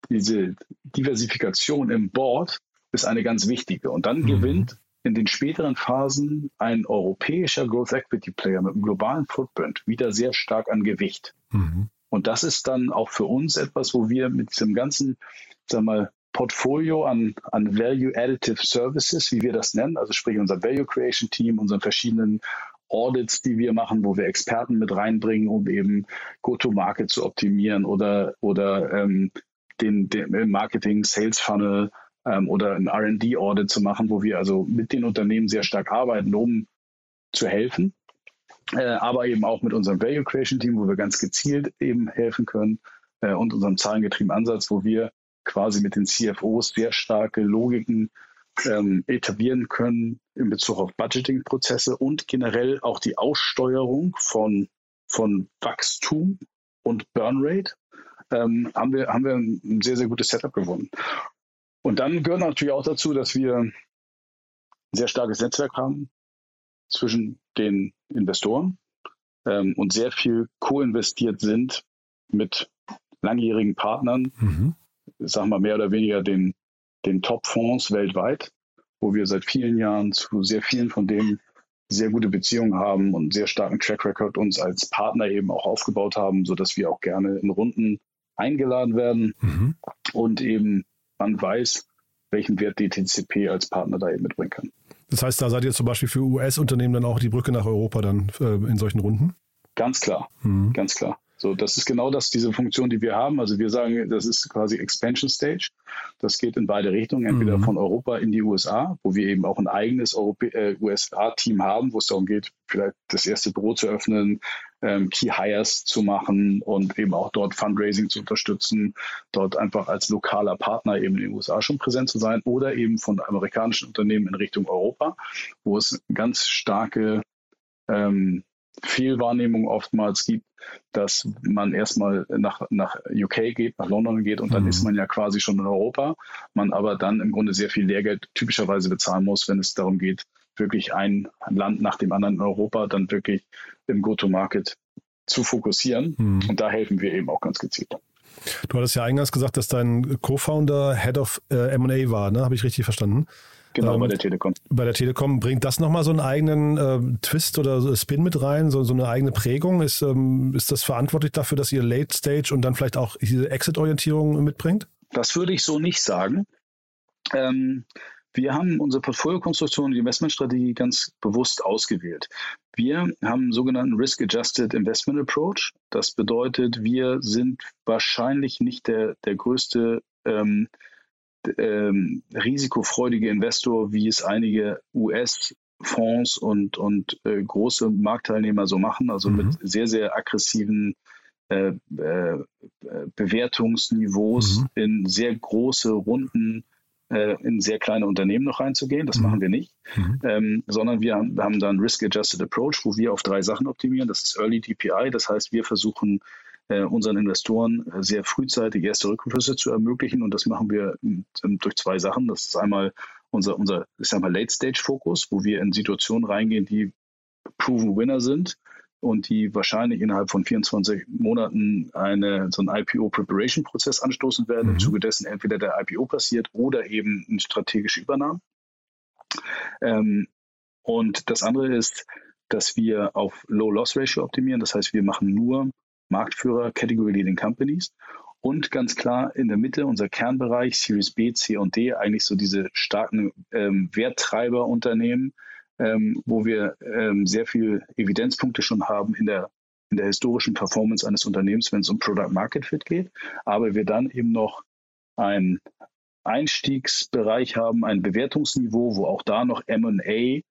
diese Diversifikation im Board ist eine ganz wichtige. Und dann mhm. gewinnt in den späteren Phasen ein europäischer Growth Equity Player mit einem globalen Footprint wieder sehr stark an Gewicht. Mhm. Und das ist dann auch für uns etwas, wo wir mit diesem ganzen, sag mal, Portfolio an, an Value Additive Services, wie wir das nennen, also sprich unser Value Creation Team, unseren verschiedenen Audits, die wir machen, wo wir Experten mit reinbringen, um eben Go-to-Market zu optimieren oder, oder ähm, den, den Marketing, Sales Funnel ähm, oder ein RD-Audit zu machen, wo wir also mit den Unternehmen sehr stark arbeiten, um zu helfen. Äh, aber eben auch mit unserem Value Creation Team, wo wir ganz gezielt eben helfen können äh, und unserem zahlengetriebenen Ansatz, wo wir quasi mit den CFOs sehr starke Logiken ähm, etablieren können in Bezug auf Budgeting-Prozesse und generell auch die Aussteuerung von, von Wachstum und Burnrate, ähm, haben, wir, haben wir ein sehr, sehr gutes Setup gewonnen. Und dann gehört natürlich auch dazu, dass wir ein sehr starkes Netzwerk haben zwischen den Investoren ähm, und sehr viel co-investiert sind mit langjährigen Partnern, mhm. Sagen wir mehr oder weniger den, den Top-Fonds weltweit, wo wir seit vielen Jahren zu sehr vielen von denen sehr gute Beziehungen haben und sehr starken Track Record uns als Partner eben auch aufgebaut haben, sodass wir auch gerne in Runden eingeladen werden mhm. und eben man weiß, welchen Wert DTCP als Partner da eben mitbringen kann. Das heißt, da seid ihr zum Beispiel für US-Unternehmen dann auch die Brücke nach Europa dann äh, in solchen Runden? Ganz klar, mhm. ganz klar. So, das ist genau das, diese Funktion, die wir haben. Also wir sagen, das ist quasi Expansion Stage. Das geht in beide Richtungen, entweder mhm. von Europa in die USA, wo wir eben auch ein eigenes äh, USA-Team haben, wo es darum geht, vielleicht das erste Büro zu öffnen, ähm, Key Hires zu machen und eben auch dort Fundraising zu unterstützen, dort einfach als lokaler Partner eben in den USA schon präsent zu sein oder eben von amerikanischen Unternehmen in Richtung Europa, wo es ganz starke ähm, Fehlwahrnehmung oftmals gibt, dass man erstmal nach, nach UK geht, nach London geht und dann mhm. ist man ja quasi schon in Europa, man aber dann im Grunde sehr viel Lehrgeld typischerweise bezahlen muss, wenn es darum geht, wirklich ein Land nach dem anderen in Europa dann wirklich im Go-to-Market zu fokussieren. Mhm. Und da helfen wir eben auch ganz gezielt. Du hattest ja eingangs gesagt, dass dein Co-Founder Head of äh, MA war, ne? Habe ich richtig verstanden? Genau, ähm, bei der Telekom. Bei der Telekom bringt das nochmal so einen eigenen äh, Twist oder Spin mit rein, so, so eine eigene Prägung. Ist, ähm, ist das verantwortlich dafür, dass ihr Late Stage und dann vielleicht auch diese Exit-Orientierung mitbringt? Das würde ich so nicht sagen. Ähm, wir haben unsere Portfoliokonstruktion und die Investmentstrategie ganz bewusst ausgewählt. Wir haben einen sogenannten Risk-Adjusted Investment Approach. Das bedeutet, wir sind wahrscheinlich nicht der, der größte ähm, ähm, risikofreudige Investor, wie es einige US-Fonds und, und äh, große Marktteilnehmer so machen, also mhm. mit sehr, sehr aggressiven äh, äh, Bewertungsniveaus mhm. in sehr große Runden äh, in sehr kleine Unternehmen noch reinzugehen. Das mhm. machen wir nicht, mhm. ähm, sondern wir haben, wir haben da einen Risk-Adjusted Approach, wo wir auf drei Sachen optimieren. Das ist Early DPI, das heißt, wir versuchen unseren Investoren äh, sehr frühzeitig erste Rückflüsse zu ermöglichen. Und das machen wir ähm, durch zwei Sachen. Das ist einmal unser, unser ich sag mal, Late-Stage-Fokus, wo wir in Situationen reingehen, die proven Winner sind und die wahrscheinlich innerhalb von 24 Monaten eine, so einen IPO-Preparation-Prozess anstoßen werden, mhm. im Zuge dessen entweder der IPO passiert oder eben eine strategische Übernahme. Ähm, und das andere ist, dass wir auf Low Loss Ratio optimieren. Das heißt, wir machen nur Marktführer Category Leading Companies und ganz klar in der Mitte unser Kernbereich Series B, C und D, eigentlich so diese starken ähm, Werttreiberunternehmen, ähm, wo wir ähm, sehr viel Evidenzpunkte schon haben in der, in der historischen Performance eines Unternehmens, wenn es um Product Market Fit geht, aber wir dann eben noch ein Einstiegsbereich haben, ein Bewertungsniveau, wo auch da noch M&A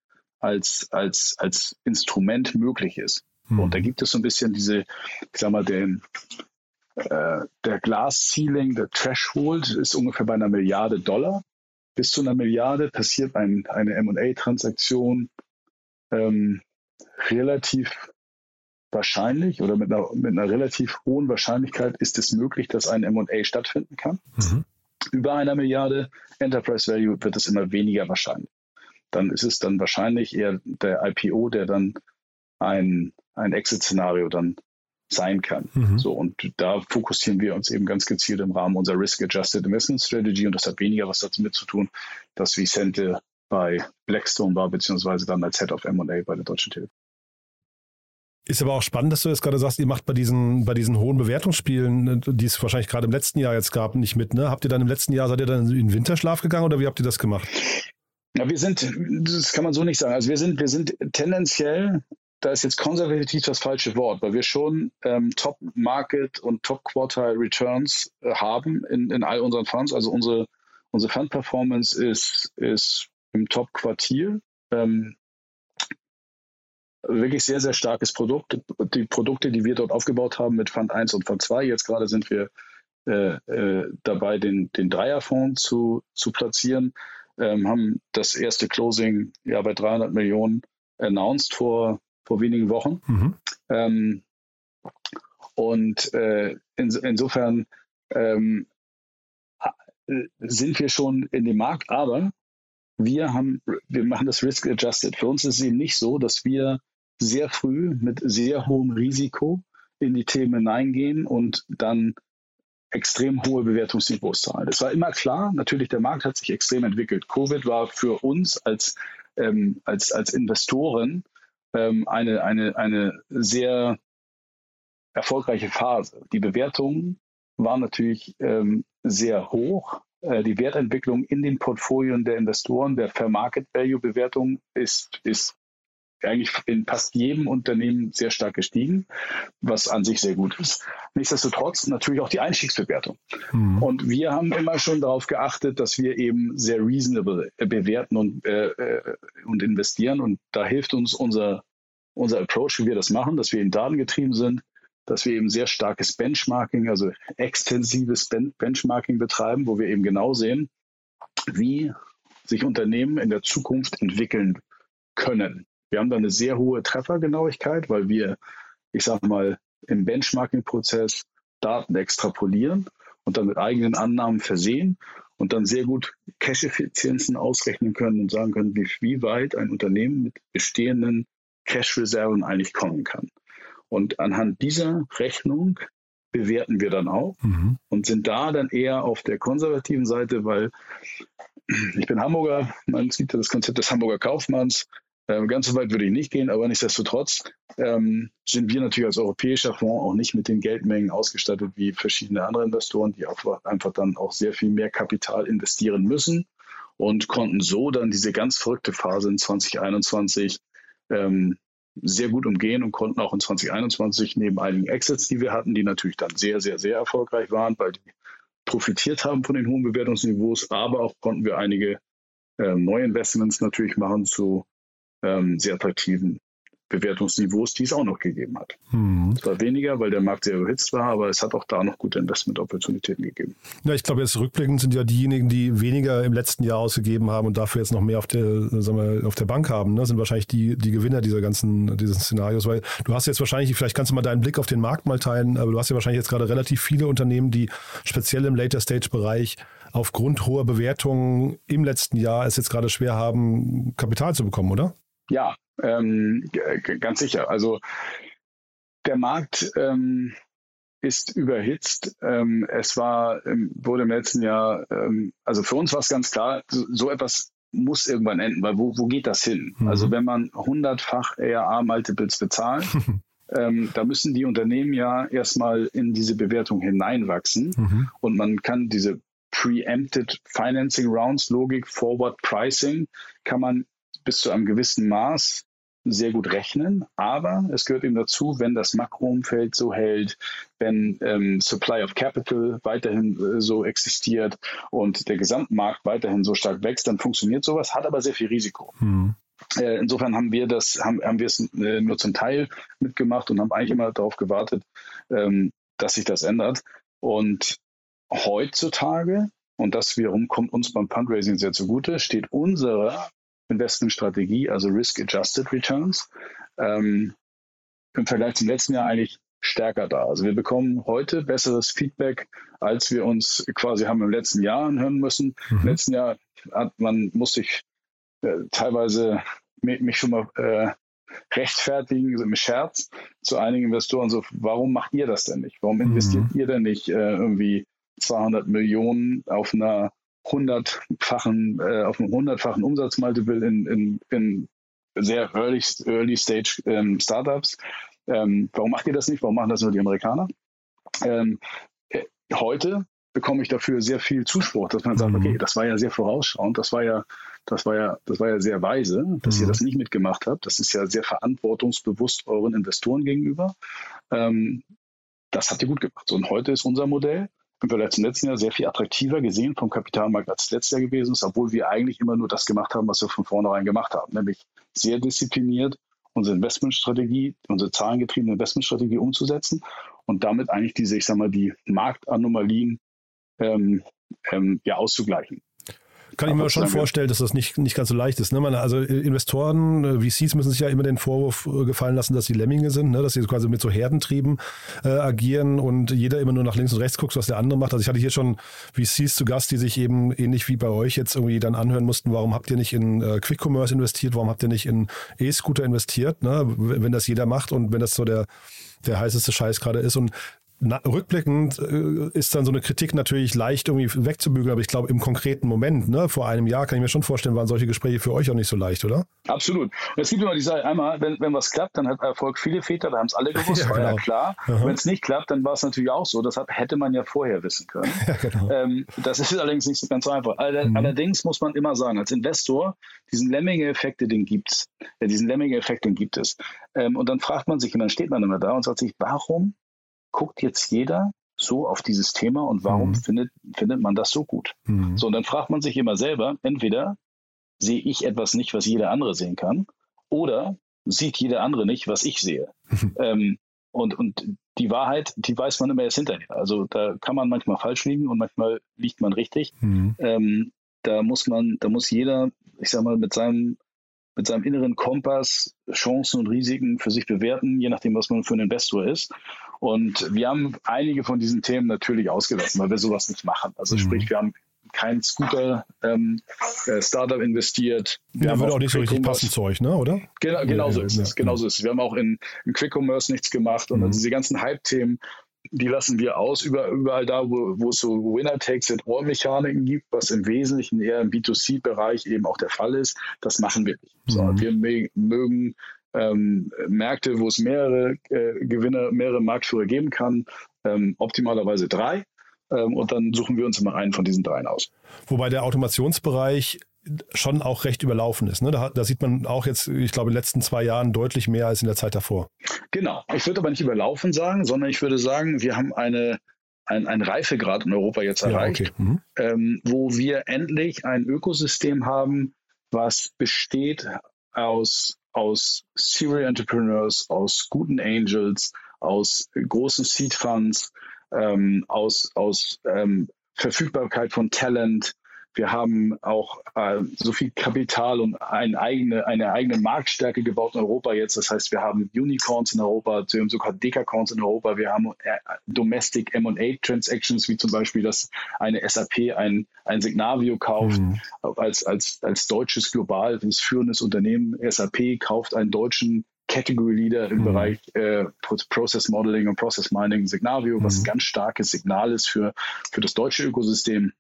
als, als, als Instrument möglich ist. Mhm. Und da gibt es so ein bisschen diese, ich sag mal, den, äh, der Glass-Ceiling, der Threshold ist ungefähr bei einer Milliarde Dollar. Bis zu einer Milliarde passiert ein, eine M&A-Transaktion ähm, relativ wahrscheinlich oder mit einer, mit einer relativ hohen Wahrscheinlichkeit ist es möglich, dass ein M&A stattfinden kann. Mhm. Über einer Milliarde Enterprise Value wird es immer weniger wahrscheinlich. Dann ist es dann wahrscheinlich eher der IPO, der dann ein, ein Exit-Szenario dann sein kann. Mhm. So, und da fokussieren wir uns eben ganz gezielt im Rahmen unserer Risk-Adjusted Investment Strategy und das hat weniger was dazu mit zu tun, dass Vicente bei Blackstone war, beziehungsweise dann als Head of M&A bei der Deutschen Telekom. Ist aber auch spannend, dass du jetzt gerade sagst, ihr macht bei diesen, bei diesen hohen Bewertungsspielen, die es wahrscheinlich gerade im letzten Jahr jetzt gab, nicht mit, ne? Habt ihr dann im letzten Jahr, seid ihr dann in den Winterschlaf gegangen oder wie habt ihr das gemacht? Ja, wir sind, das kann man so nicht sagen. Also wir sind, wir sind tendenziell, da ist jetzt konservativ das falsche Wort, weil wir schon ähm, Top-Market und Top-Quartile-Returns äh, haben in, in all unseren Funds. Also unsere, unsere Fund-Performance ist, ist im Top-Quartier. Ähm, wirklich sehr, sehr starkes Produkt. Die Produkte, die wir dort aufgebaut haben mit Fund 1 und Fund 2, jetzt gerade sind wir äh, äh, dabei, den, den Dreierfonds zu, zu platzieren, ähm, haben das erste Closing ja bei 300 Millionen announced vor, vor wenigen Wochen. Mhm. Ähm, und äh, in, insofern ähm, sind wir schon in dem Markt, aber wir haben, wir machen das Risk Adjusted. Für uns ist es eben nicht so, dass wir sehr früh mit sehr hohem Risiko in die Themen hineingehen und dann extrem hohe Bewertungsniveaus zahlen. Es war immer klar, natürlich der Markt hat sich extrem entwickelt. Covid war für uns als, ähm, als, als Investoren ähm, eine, eine, eine sehr erfolgreiche Phase. Die Bewertungen waren natürlich ähm, sehr hoch. Äh, die Wertentwicklung in den Portfolien der Investoren, der Fair Market Value Bewertung ist, ist eigentlich in fast jedem Unternehmen sehr stark gestiegen, was an sich sehr gut ist. Nichtsdestotrotz natürlich auch die Einstiegsbewertung. Mhm. Und wir haben immer schon darauf geachtet, dass wir eben sehr reasonable bewerten und, äh, äh, und investieren. Und da hilft uns unser, unser Approach, wie wir das machen, dass wir in Daten getrieben sind, dass wir eben sehr starkes Benchmarking, also extensives ben Benchmarking betreiben, wo wir eben genau sehen, wie sich Unternehmen in der Zukunft entwickeln können. Wir haben da eine sehr hohe Treffergenauigkeit, weil wir, ich sage mal, im Benchmarking-Prozess Daten extrapolieren und dann mit eigenen Annahmen versehen und dann sehr gut Cash-Effizienzen ausrechnen können und sagen können, wie, wie weit ein Unternehmen mit bestehenden Cash-Reserven eigentlich kommen kann. Und anhand dieser Rechnung bewerten wir dann auch mhm. und sind da dann eher auf der konservativen Seite, weil ich bin Hamburger, man sieht das Konzept des Hamburger Kaufmanns. Ähm, ganz so weit würde ich nicht gehen, aber nichtsdestotrotz ähm, sind wir natürlich als europäischer Fonds auch nicht mit den Geldmengen ausgestattet wie verschiedene andere Investoren, die einfach dann auch sehr viel mehr Kapital investieren müssen und konnten so dann diese ganz verrückte Phase in 2021 ähm, sehr gut umgehen und konnten auch in 2021 neben einigen Exits, die wir hatten, die natürlich dann sehr, sehr, sehr erfolgreich waren, weil die profitiert haben von den hohen Bewertungsniveaus, aber auch konnten wir einige äh, neue Investments natürlich machen zu ähm, sehr attraktiven Bewertungsniveaus, die es auch noch gegeben hat. Hm. Es war weniger, weil der Markt sehr überhitzt war, aber es hat auch da noch gute Investment-Opportunitäten gegeben. Ja, ich glaube, jetzt rückblickend sind ja diejenigen, die weniger im letzten Jahr ausgegeben haben und dafür jetzt noch mehr auf der, sagen wir, auf der Bank haben, ne, sind wahrscheinlich die, die Gewinner dieser ganzen dieses Szenarios, weil du hast jetzt wahrscheinlich, vielleicht kannst du mal deinen Blick auf den Markt mal teilen, aber du hast ja wahrscheinlich jetzt gerade relativ viele Unternehmen, die speziell im Later-Stage-Bereich aufgrund hoher Bewertungen im letzten Jahr es jetzt gerade schwer haben, Kapital zu bekommen, oder? Ja, ähm, ganz sicher. Also der Markt ähm, ist überhitzt. Ähm, es war, ähm, wurde im letzten Jahr, ähm, also für uns war es ganz klar, so, so, etwas muss irgendwann enden, weil wo, wo geht das hin? Mhm. Also wenn man hundertfach ARA-Multiples bezahlt, [laughs] ähm, da müssen die Unternehmen ja erstmal in diese Bewertung hineinwachsen mhm. und man kann diese Preempted Financing Rounds Logik, Forward Pricing, kann man bis zu einem gewissen Maß sehr gut rechnen, aber es gehört eben dazu, wenn das Makroumfeld so hält, wenn ähm, Supply of Capital weiterhin äh, so existiert und der Gesamtmarkt weiterhin so stark wächst, dann funktioniert sowas, hat aber sehr viel Risiko. Mhm. Äh, insofern haben wir das, haben, haben wir es äh, nur zum Teil mitgemacht und haben eigentlich immer darauf gewartet, ähm, dass sich das ändert. Und heutzutage, und das wiederum kommt uns beim Fundraising sehr zugute, steht unsere Investmentstrategie, also Risk-Adjusted Returns, ähm, im Vergleich zum letzten Jahr eigentlich stärker da. Also wir bekommen heute besseres Feedback, als wir uns quasi haben im letzten Jahr anhören müssen. Mhm. Im letzten Jahr hat man musste ich äh, teilweise mich schon mal äh, rechtfertigen, so im Scherz zu einigen Investoren so, warum macht ihr das denn nicht? Warum investiert mhm. ihr denn nicht äh, irgendwie 200 Millionen auf einer hundertfachen, äh, auf einem hundertfachen Umsatzmultiple in, in, in sehr early, early Stage ähm, Startups. Ähm, warum macht ihr das nicht? Warum machen das nur die Amerikaner? Ähm, äh, heute bekomme ich dafür sehr viel Zuspruch, dass man sagt, mhm. okay, das war ja sehr vorausschauend, das war ja, das war ja, das war ja sehr weise, dass mhm. ihr das nicht mitgemacht habt. Das ist ja sehr verantwortungsbewusst euren Investoren gegenüber. Ähm, das habt ihr gut gemacht. Und heute ist unser Modell im Vergleich zum letzten Jahr sehr viel attraktiver gesehen vom Kapitalmarkt als letztes Jahr gewesen ist, obwohl wir eigentlich immer nur das gemacht haben, was wir von vornherein gemacht haben, nämlich sehr diszipliniert unsere Investmentstrategie, unsere zahlengetriebene Investmentstrategie umzusetzen und damit eigentlich diese, ich sag mal, die Marktanomalien ähm, ähm, ja, auszugleichen. Kann ich mir schon vorstellen, dass das nicht, nicht ganz so leicht ist. Ne? Man, also Investoren, äh, VCs müssen sich ja immer den Vorwurf äh, gefallen lassen, dass sie Lemminge sind, ne? dass sie quasi mit so Herdentrieben äh, agieren und jeder immer nur nach links und rechts guckt, was der andere macht. Also ich hatte hier schon VCs zu Gast, die sich eben ähnlich wie bei euch jetzt irgendwie dann anhören mussten, warum habt ihr nicht in äh, Quick Commerce investiert, warum habt ihr nicht in E-Scooter investiert, ne? wenn das jeder macht und wenn das so der der heißeste Scheiß gerade ist. Und na, rückblickend äh, ist dann so eine Kritik natürlich leicht irgendwie wegzubügeln, aber ich glaube, im konkreten Moment, ne, vor einem Jahr, kann ich mir schon vorstellen, waren solche Gespräche für euch auch nicht so leicht, oder? Absolut. Es gibt immer diese, einmal, wenn, wenn was klappt, dann hat Erfolg viele Väter, da haben es alle [laughs] gewusst, ja, war genau. ja klar. Wenn es nicht klappt, dann war es natürlich auch so. Das hat, hätte man ja vorher wissen können. [laughs] Ja, genau. ähm, das ist allerdings nicht so ganz einfach. Mhm. Allerdings muss man immer sagen, als Investor, diesen Lemming-Effekt, den gibt es. Ja, diesen Lemming-Effekt, den gibt es. Ähm, und dann fragt man sich, und dann steht man immer da und sagt sich, warum guckt jetzt jeder so auf dieses Thema und warum mhm. findet, findet man das so gut? Mhm. So, und dann fragt man sich immer selber, entweder sehe ich etwas nicht, was jeder andere sehen kann, oder sieht jeder andere nicht, was ich sehe. [laughs] ähm, und, und die Wahrheit, die weiß man immer erst hinterher. Also da kann man manchmal falsch liegen und manchmal liegt man richtig. Mhm. Ähm, da muss man, da muss jeder, ich sag mal, mit seinem mit seinem inneren Kompass Chancen und Risiken für sich bewerten, je nachdem, was man für ein Investor ist. Und wir haben einige von diesen Themen natürlich ausgelassen, weil wir sowas nicht machen. Also mhm. sprich, wir haben kein Scooter-Startup ähm, investiert. Wir ja, würde auch nicht so richtig passen zu euch, ne? oder? Genau, genau so ist es. Genau so ist es. Wir haben auch in, in Quick Commerce nichts gemacht und mhm. also diese ganzen Hype-Themen, die lassen wir aus, überall da, wo, wo es so Winner-Takes-it-all-Mechaniken gibt, was im Wesentlichen eher im B2C-Bereich eben auch der Fall ist. Das machen wir nicht. So, mhm. Wir mögen ähm, Märkte, wo es mehrere äh, Gewinner, mehrere Marktführer geben kann, ähm, optimalerweise drei. Ähm, und dann suchen wir uns immer einen von diesen dreien aus. Wobei der Automationsbereich schon auch recht überlaufen ist. Ne? Da, da, sieht man auch jetzt, ich glaube, in den letzten zwei Jahren deutlich mehr als in der Zeit davor. Genau. Ich würde aber nicht überlaufen sagen, sondern ich würde sagen, wir haben eine, ein, ein Reifegrad in Europa jetzt erreicht, ja, okay. mhm. ähm, wo wir endlich ein Ökosystem haben, was besteht aus, aus Serial Entrepreneurs, aus guten Angels, aus großen Seed Funds, ähm, aus, aus ähm, Verfügbarkeit von Talent, wir haben auch äh, so viel Kapital und eine eigene, eine eigene Marktstärke gebaut in Europa jetzt. Das heißt, wir haben Unicorns in Europa, wir haben sogar Dekacorns in Europa. Wir haben äh, Domestic M&A Transactions, wie zum Beispiel, dass eine SAP ein, ein Signavio kauft, mhm. als, als, als deutsches global, führendes Unternehmen. SAP kauft einen deutschen Category Leader im mhm. Bereich äh, Process Modeling und Process Mining, Signavio, mhm. was ein ganz starkes Signal ist für, für das deutsche Ökosystem.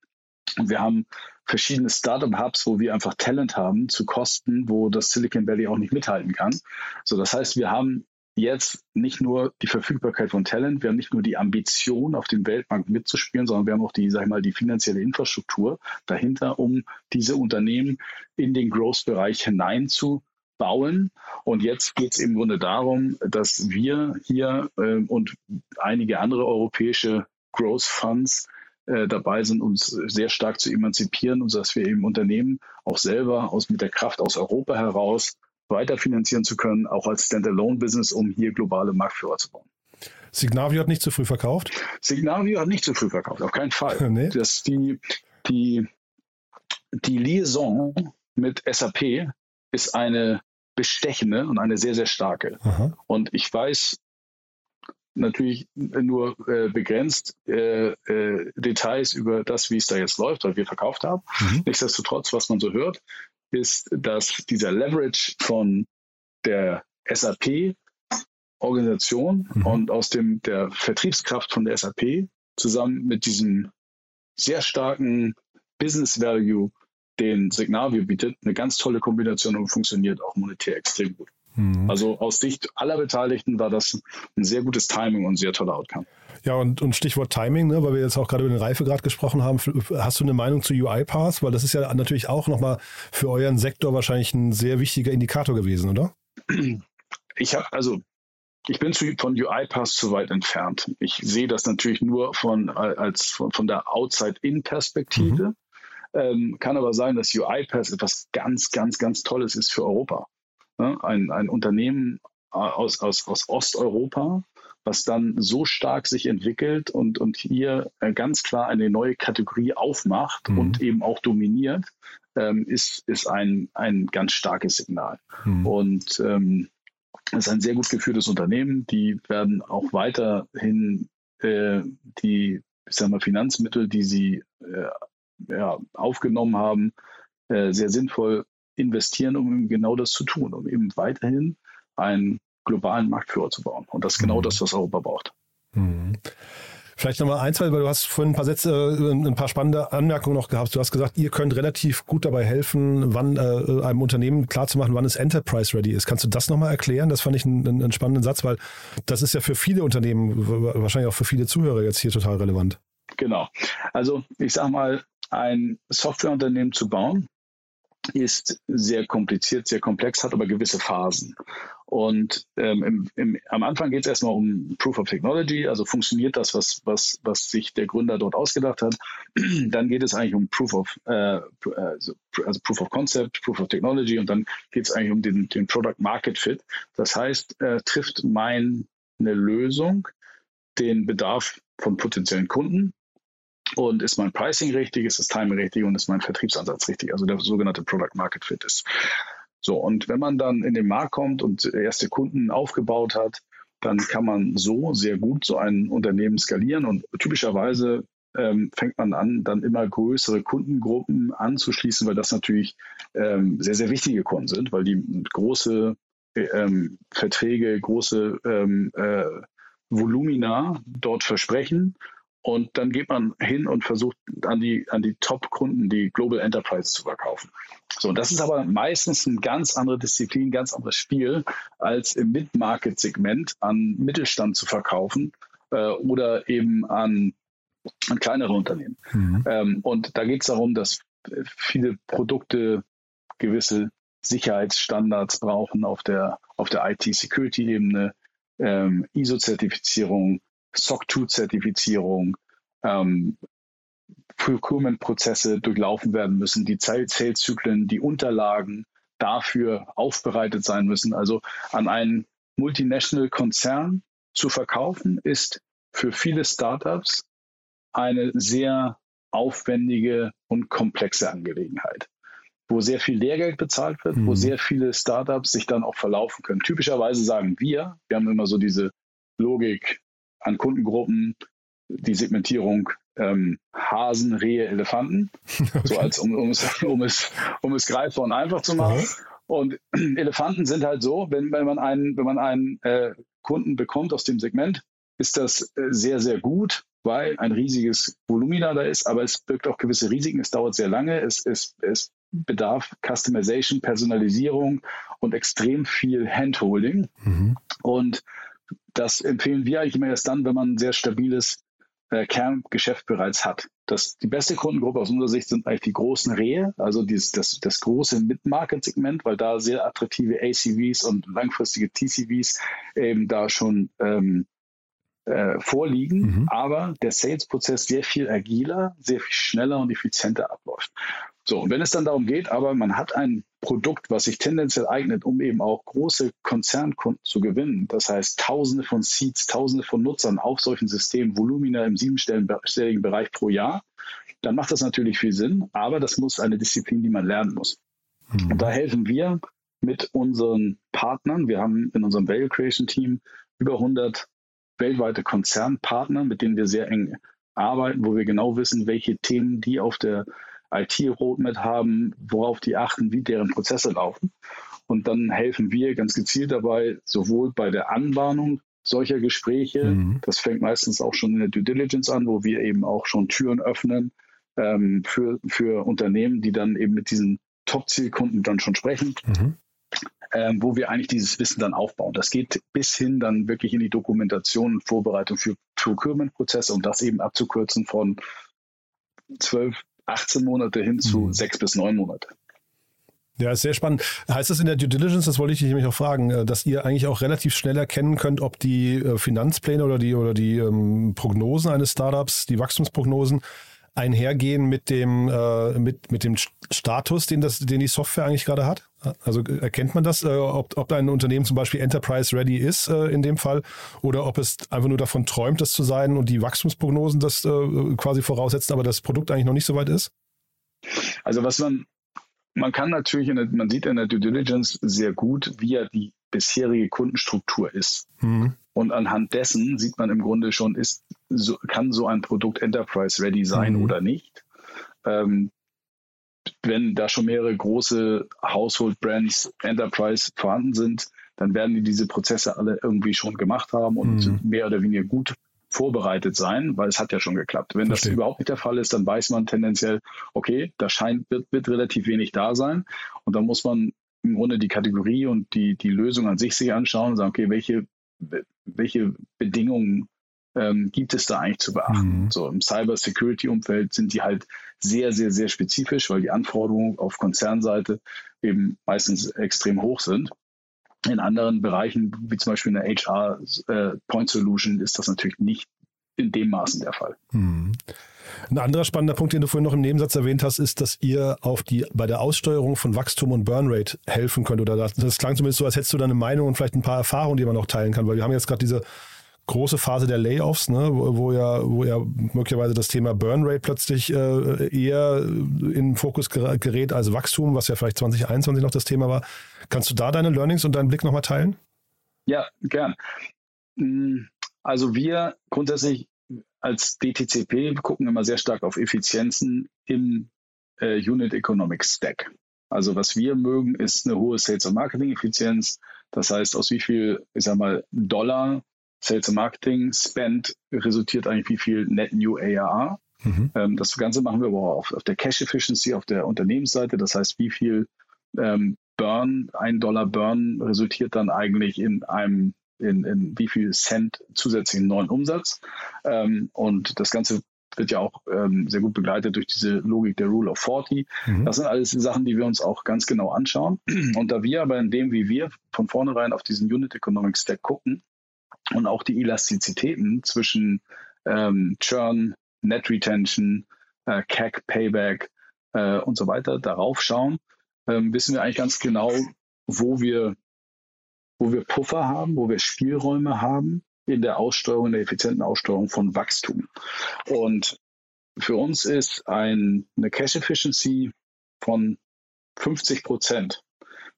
Und wir haben verschiedene Startup-Hubs, wo wir einfach Talent haben zu Kosten, wo das Silicon Valley auch nicht mithalten kann. So, das heißt, wir haben jetzt nicht nur die Verfügbarkeit von Talent, wir haben nicht nur die Ambition, auf dem Weltmarkt mitzuspielen, sondern wir haben auch die, sag ich mal, die finanzielle Infrastruktur dahinter, um diese Unternehmen in den Growth-Bereich hineinzubauen. Und jetzt geht es im Grunde darum, dass wir hier äh, und einige andere europäische Growth Funds äh, dabei sind, uns sehr stark zu emanzipieren und dass wir eben Unternehmen auch selber aus, mit der Kraft aus Europa heraus weiterfinanzieren zu können, auch als Standalone-Business, um hier globale Marktführer zu bauen. Signavio hat nicht zu früh verkauft? Signavio hat nicht zu früh verkauft, auf keinen Fall. [laughs] nee. das, die, die, die Liaison mit SAP ist eine bestechende und eine sehr, sehr starke. Aha. Und ich weiß natürlich nur äh, begrenzt äh, äh, Details über das, wie es da jetzt läuft, weil wir verkauft haben. Mhm. Nichtsdestotrotz, was man so hört, ist, dass dieser Leverage von der SAP Organisation mhm. und aus dem der Vertriebskraft von der SAP zusammen mit diesem sehr starken Business Value, den Signavio bietet, eine ganz tolle Kombination und funktioniert auch monetär extrem gut. Mhm. Also aus Sicht aller Beteiligten war das ein sehr gutes Timing und ein sehr toller Outcome. Ja, und, und Stichwort Timing, ne, weil wir jetzt auch gerade über den Reifegrad gesprochen haben. Hast du eine Meinung zu UiPath? Weil das ist ja natürlich auch nochmal für euren Sektor wahrscheinlich ein sehr wichtiger Indikator gewesen, oder? Ich habe, also ich bin von UiPath zu weit entfernt. Ich sehe das natürlich nur von, als, von, von der Outside-In-Perspektive. Mhm. Ähm, kann aber sein, dass UiPath etwas ganz, ganz, ganz Tolles ist für Europa. Ja, ein, ein Unternehmen aus, aus, aus Osteuropa, was dann so stark sich entwickelt und, und hier äh, ganz klar eine neue Kategorie aufmacht mhm. und eben auch dominiert, ähm, ist, ist ein, ein ganz starkes Signal. Mhm. Und ähm, es ist ein sehr gut geführtes Unternehmen. Die werden auch weiterhin äh, die ich sag mal, Finanzmittel, die sie äh, ja, aufgenommen haben, äh, sehr sinnvoll investieren, um genau das zu tun, um eben weiterhin einen globalen Marktführer zu bauen. Und das ist genau mhm. das, was Europa braucht. Mhm. Vielleicht nochmal eins, weil du hast vorhin ein paar Sätze, äh, ein paar spannende Anmerkungen noch gehabt. Du hast gesagt, ihr könnt relativ gut dabei helfen, wann äh, einem Unternehmen klarzumachen, wann es Enterprise ready ist. Kannst du das nochmal erklären? Das fand ich einen, einen spannenden Satz, weil das ist ja für viele Unternehmen, wahrscheinlich auch für viele Zuhörer jetzt hier total relevant. Genau. Also ich sage mal, ein Softwareunternehmen zu bauen, ist sehr kompliziert, sehr komplex, hat aber gewisse Phasen. Und ähm, im, im, am Anfang geht es erstmal um Proof of Technology, also funktioniert das, was, was, was sich der Gründer dort ausgedacht hat. [clears throat] Dann geht es eigentlich um Proof of, äh, also, also Proof of Concept, Proof of Technology und dann geht es eigentlich um den, den Product Market Fit. Das heißt, äh, trifft meine Lösung den Bedarf von potenziellen Kunden und ist mein Pricing richtig, ist das Timing richtig und ist mein Vertriebsansatz richtig, also der sogenannte Product Market Fit ist. So, und wenn man dann in den Markt kommt und erste Kunden aufgebaut hat, dann kann man so sehr gut so ein Unternehmen skalieren und typischerweise ähm, fängt man an, dann immer größere Kundengruppen anzuschließen, weil das natürlich ähm, sehr, sehr wichtige Kunden sind, weil die große ähm, Verträge, große ähm, äh, Volumina dort versprechen und dann geht man hin und versucht an die, an die Top-Kunden die Global Enterprise zu verkaufen. So, und das ist aber meistens eine ganz andere Disziplin, ganz anderes Spiel, als im Mid-Market-Segment an Mittelstand zu verkaufen äh, oder eben an, an kleinere Unternehmen. Mhm. Ähm, und da geht es darum, dass viele Produkte gewisse Sicherheitsstandards brauchen auf der, auf der IT-Security-Ebene, ähm, ISO-Zertifizierung, SOC 2-Zertifizierung, ähm, Procurement-Prozesse durchlaufen werden müssen, die Sales-Zyklen, die Unterlagen dafür aufbereitet sein müssen. Also an einen Multinational-Konzern zu verkaufen, ist für viele Startups eine sehr aufwendige und komplexe Angelegenheit, wo sehr viel Lehrgeld bezahlt wird, mhm. wo sehr viele Startups sich dann auch verlaufen können. Typischerweise sagen wir, wir haben immer so diese Logik, an Kundengruppen die Segmentierung ähm, Hasen, Rehe, Elefanten, okay. [laughs] so als um, um, es, um, es, um es greifbar und einfach zu machen. Mhm. Und [clears throat] Elefanten sind halt so, wenn, wenn man einen, wenn man einen äh, Kunden bekommt aus dem Segment, ist das äh, sehr, sehr gut, weil ein riesiges Volumina da ist, aber es birgt auch gewisse Risiken. Es dauert sehr lange, es, es, es bedarf Customization, Personalisierung und extrem viel Handholding. Mhm. Und das empfehlen wir eigentlich immer erst dann, wenn man ein sehr stabiles äh, Kerngeschäft bereits hat. Das, die beste Kundengruppe aus unserer Sicht sind eigentlich die großen Rehe, also dieses, das, das große Mid-Market-Segment, weil da sehr attraktive ACVs und langfristige TCVs eben da schon ähm, äh, vorliegen, mhm. aber der Sales-Prozess sehr viel agiler, sehr viel schneller und effizienter abläuft. So, und wenn es dann darum geht, aber man hat ein Produkt, was sich tendenziell eignet, um eben auch große Konzernkunden zu gewinnen, das heißt Tausende von Seeds, Tausende von Nutzern auf solchen Systemen, Volumina im siebenstelligen Bereich pro Jahr, dann macht das natürlich viel Sinn, aber das muss eine Disziplin, die man lernen muss. Mhm. Und da helfen wir mit unseren Partnern. Wir haben in unserem Value Creation Team über 100 weltweite Konzernpartner, mit denen wir sehr eng arbeiten, wo wir genau wissen, welche Themen die auf der IT-Roadmap haben, worauf die achten, wie deren Prozesse laufen. Und dann helfen wir ganz gezielt dabei, sowohl bei der Anbahnung solcher Gespräche, mhm. das fängt meistens auch schon in der Due Diligence an, wo wir eben auch schon Türen öffnen ähm, für, für Unternehmen, die dann eben mit diesen Top-Zielkunden dann schon sprechen. Mhm. ähm, wo wir eigentlich dieses Wissen dann aufbauen. Das geht bis hin dann wirklich in die Dokumentation und Vorbereitung für Procurement-Prozesse, um das eben abzukürzen von 12, 18 Monate hin zu mhm. sechs bis neun Monate. Ja, ist sehr spannend. Heißt das in der Due Diligence, das wollte ich dich nämlich auch fragen, äh, dass ihr eigentlich auch relativ schnell erkennen könnt, ob die äh, Finanzpläne oder die, oder die ähm, Prognosen eines Startups, die Wachstumsprognosen, einhergehen mit dem, äh, mit, mit dem Status, den, das, den die Software eigentlich gerade hat? Also äh, erkennt man das, äh, ob, ob ein Unternehmen zum Beispiel Enterprise Ready ist äh, in dem Fall oder ob es einfach nur davon träumt, das zu sein und die Wachstumsprognosen das quasi voraussetzen, aber das Produkt eigentlich noch nicht so weit ist? Also was man, man kann natürlich, der, man sieht in der Due Diligence sehr gut, wie ja die bisherige Kundenstruktur ist. Mhm. Und anhand dessen sieht man im Grunde schon, ist, so, kann so ein Produkt Enterprise Ready sein mhm. oder nicht. Ähm, wenn da schon mehrere große Household Brands Enterprise vorhanden sind, dann werden die diese Prozesse alle irgendwie schon gemacht haben und mhm. mehr oder weniger gut vorbereitet sein, weil es hat ja schon geklappt. Wenn Verstehe. das überhaupt nicht der Fall ist, dann weiß man tendenziell, okay, da scheint, wird, wird relativ wenig da sein. Und dann muss man im Grunde die Kategorie und die, die Lösung an sich sich anschauen und sagen, okay, welche welche Bedingungen ähm, gibt es da eigentlich zu beachten? Mhm. So im Cyber-Security-Umfeld sind die halt sehr, sehr, sehr spezifisch, weil die Anforderungen auf Konzernseite eben meistens extrem hoch sind. In anderen Bereichen, wie zum Beispiel in der HR äh, Point Solution, ist das natürlich nicht in dem Maßen der Fall. Mhm. Ein anderer spannender Punkt, den du vorhin noch im Nebensatz erwähnt hast, ist, dass ihr auf die, bei der Aussteuerung von Wachstum und Burnrate helfen könnt. Oder das, das klang zumindest so, als hättest du da eine Meinung und vielleicht ein paar Erfahrungen, die man auch teilen kann. Weil wir haben jetzt gerade diese große Phase der Layoffs, ne, wo, ja, wo ja möglicherweise das Thema Burnrate plötzlich äh, eher in den Fokus gerät als Wachstum, was ja vielleicht 2021 noch das Thema war. Kannst du da deine Learnings und deinen Blick nochmal teilen? Ja, gern. Mm, also wir grundsätzlich als DTCP gucken immer sehr stark auf Effizienzen im äh, Unit Economics Stack. Also was wir mögen, ist eine hohe Sales- und Marketing-Effizienz. Das heißt, aus wie viel, ich sag mal, Dollar Sales und Marketing Spend resultiert eigentlich wie viel Net New ARR. Mhm. Ähm, das Ganze machen wir aber auch auf, auf, der Cash Efficiency, auf der Unternehmensseite. Das heißt, wie viel ähm, Burn, ein Dollar Burn resultiert dann eigentlich in einem in, in wie viel Cent zusätzlichen neuen Umsatz. Ähm, und das Ganze wird ja auch ähm, sehr gut begleitet durch diese Logik der Rule of 40. Mhm. Das sind alles Sachen, die wir uns auch ganz genau anschauen. Und da wir aber in dem, wie wir von vornherein auf diesen Unit Economic Stack gucken und auch die Elastizitäten zwischen ähm, Churn, Net Retention, äh, CAC, Payback äh, und so weiter darauf schauen, ähm, wissen wir eigentlich ganz genau, wo wir wo wir Puffer haben, wo wir Spielräume haben in der Aussteuerung, in der effizienten Aussteuerung von Wachstum. Und für uns ist ein, eine Cash Efficiency von 50 Prozent.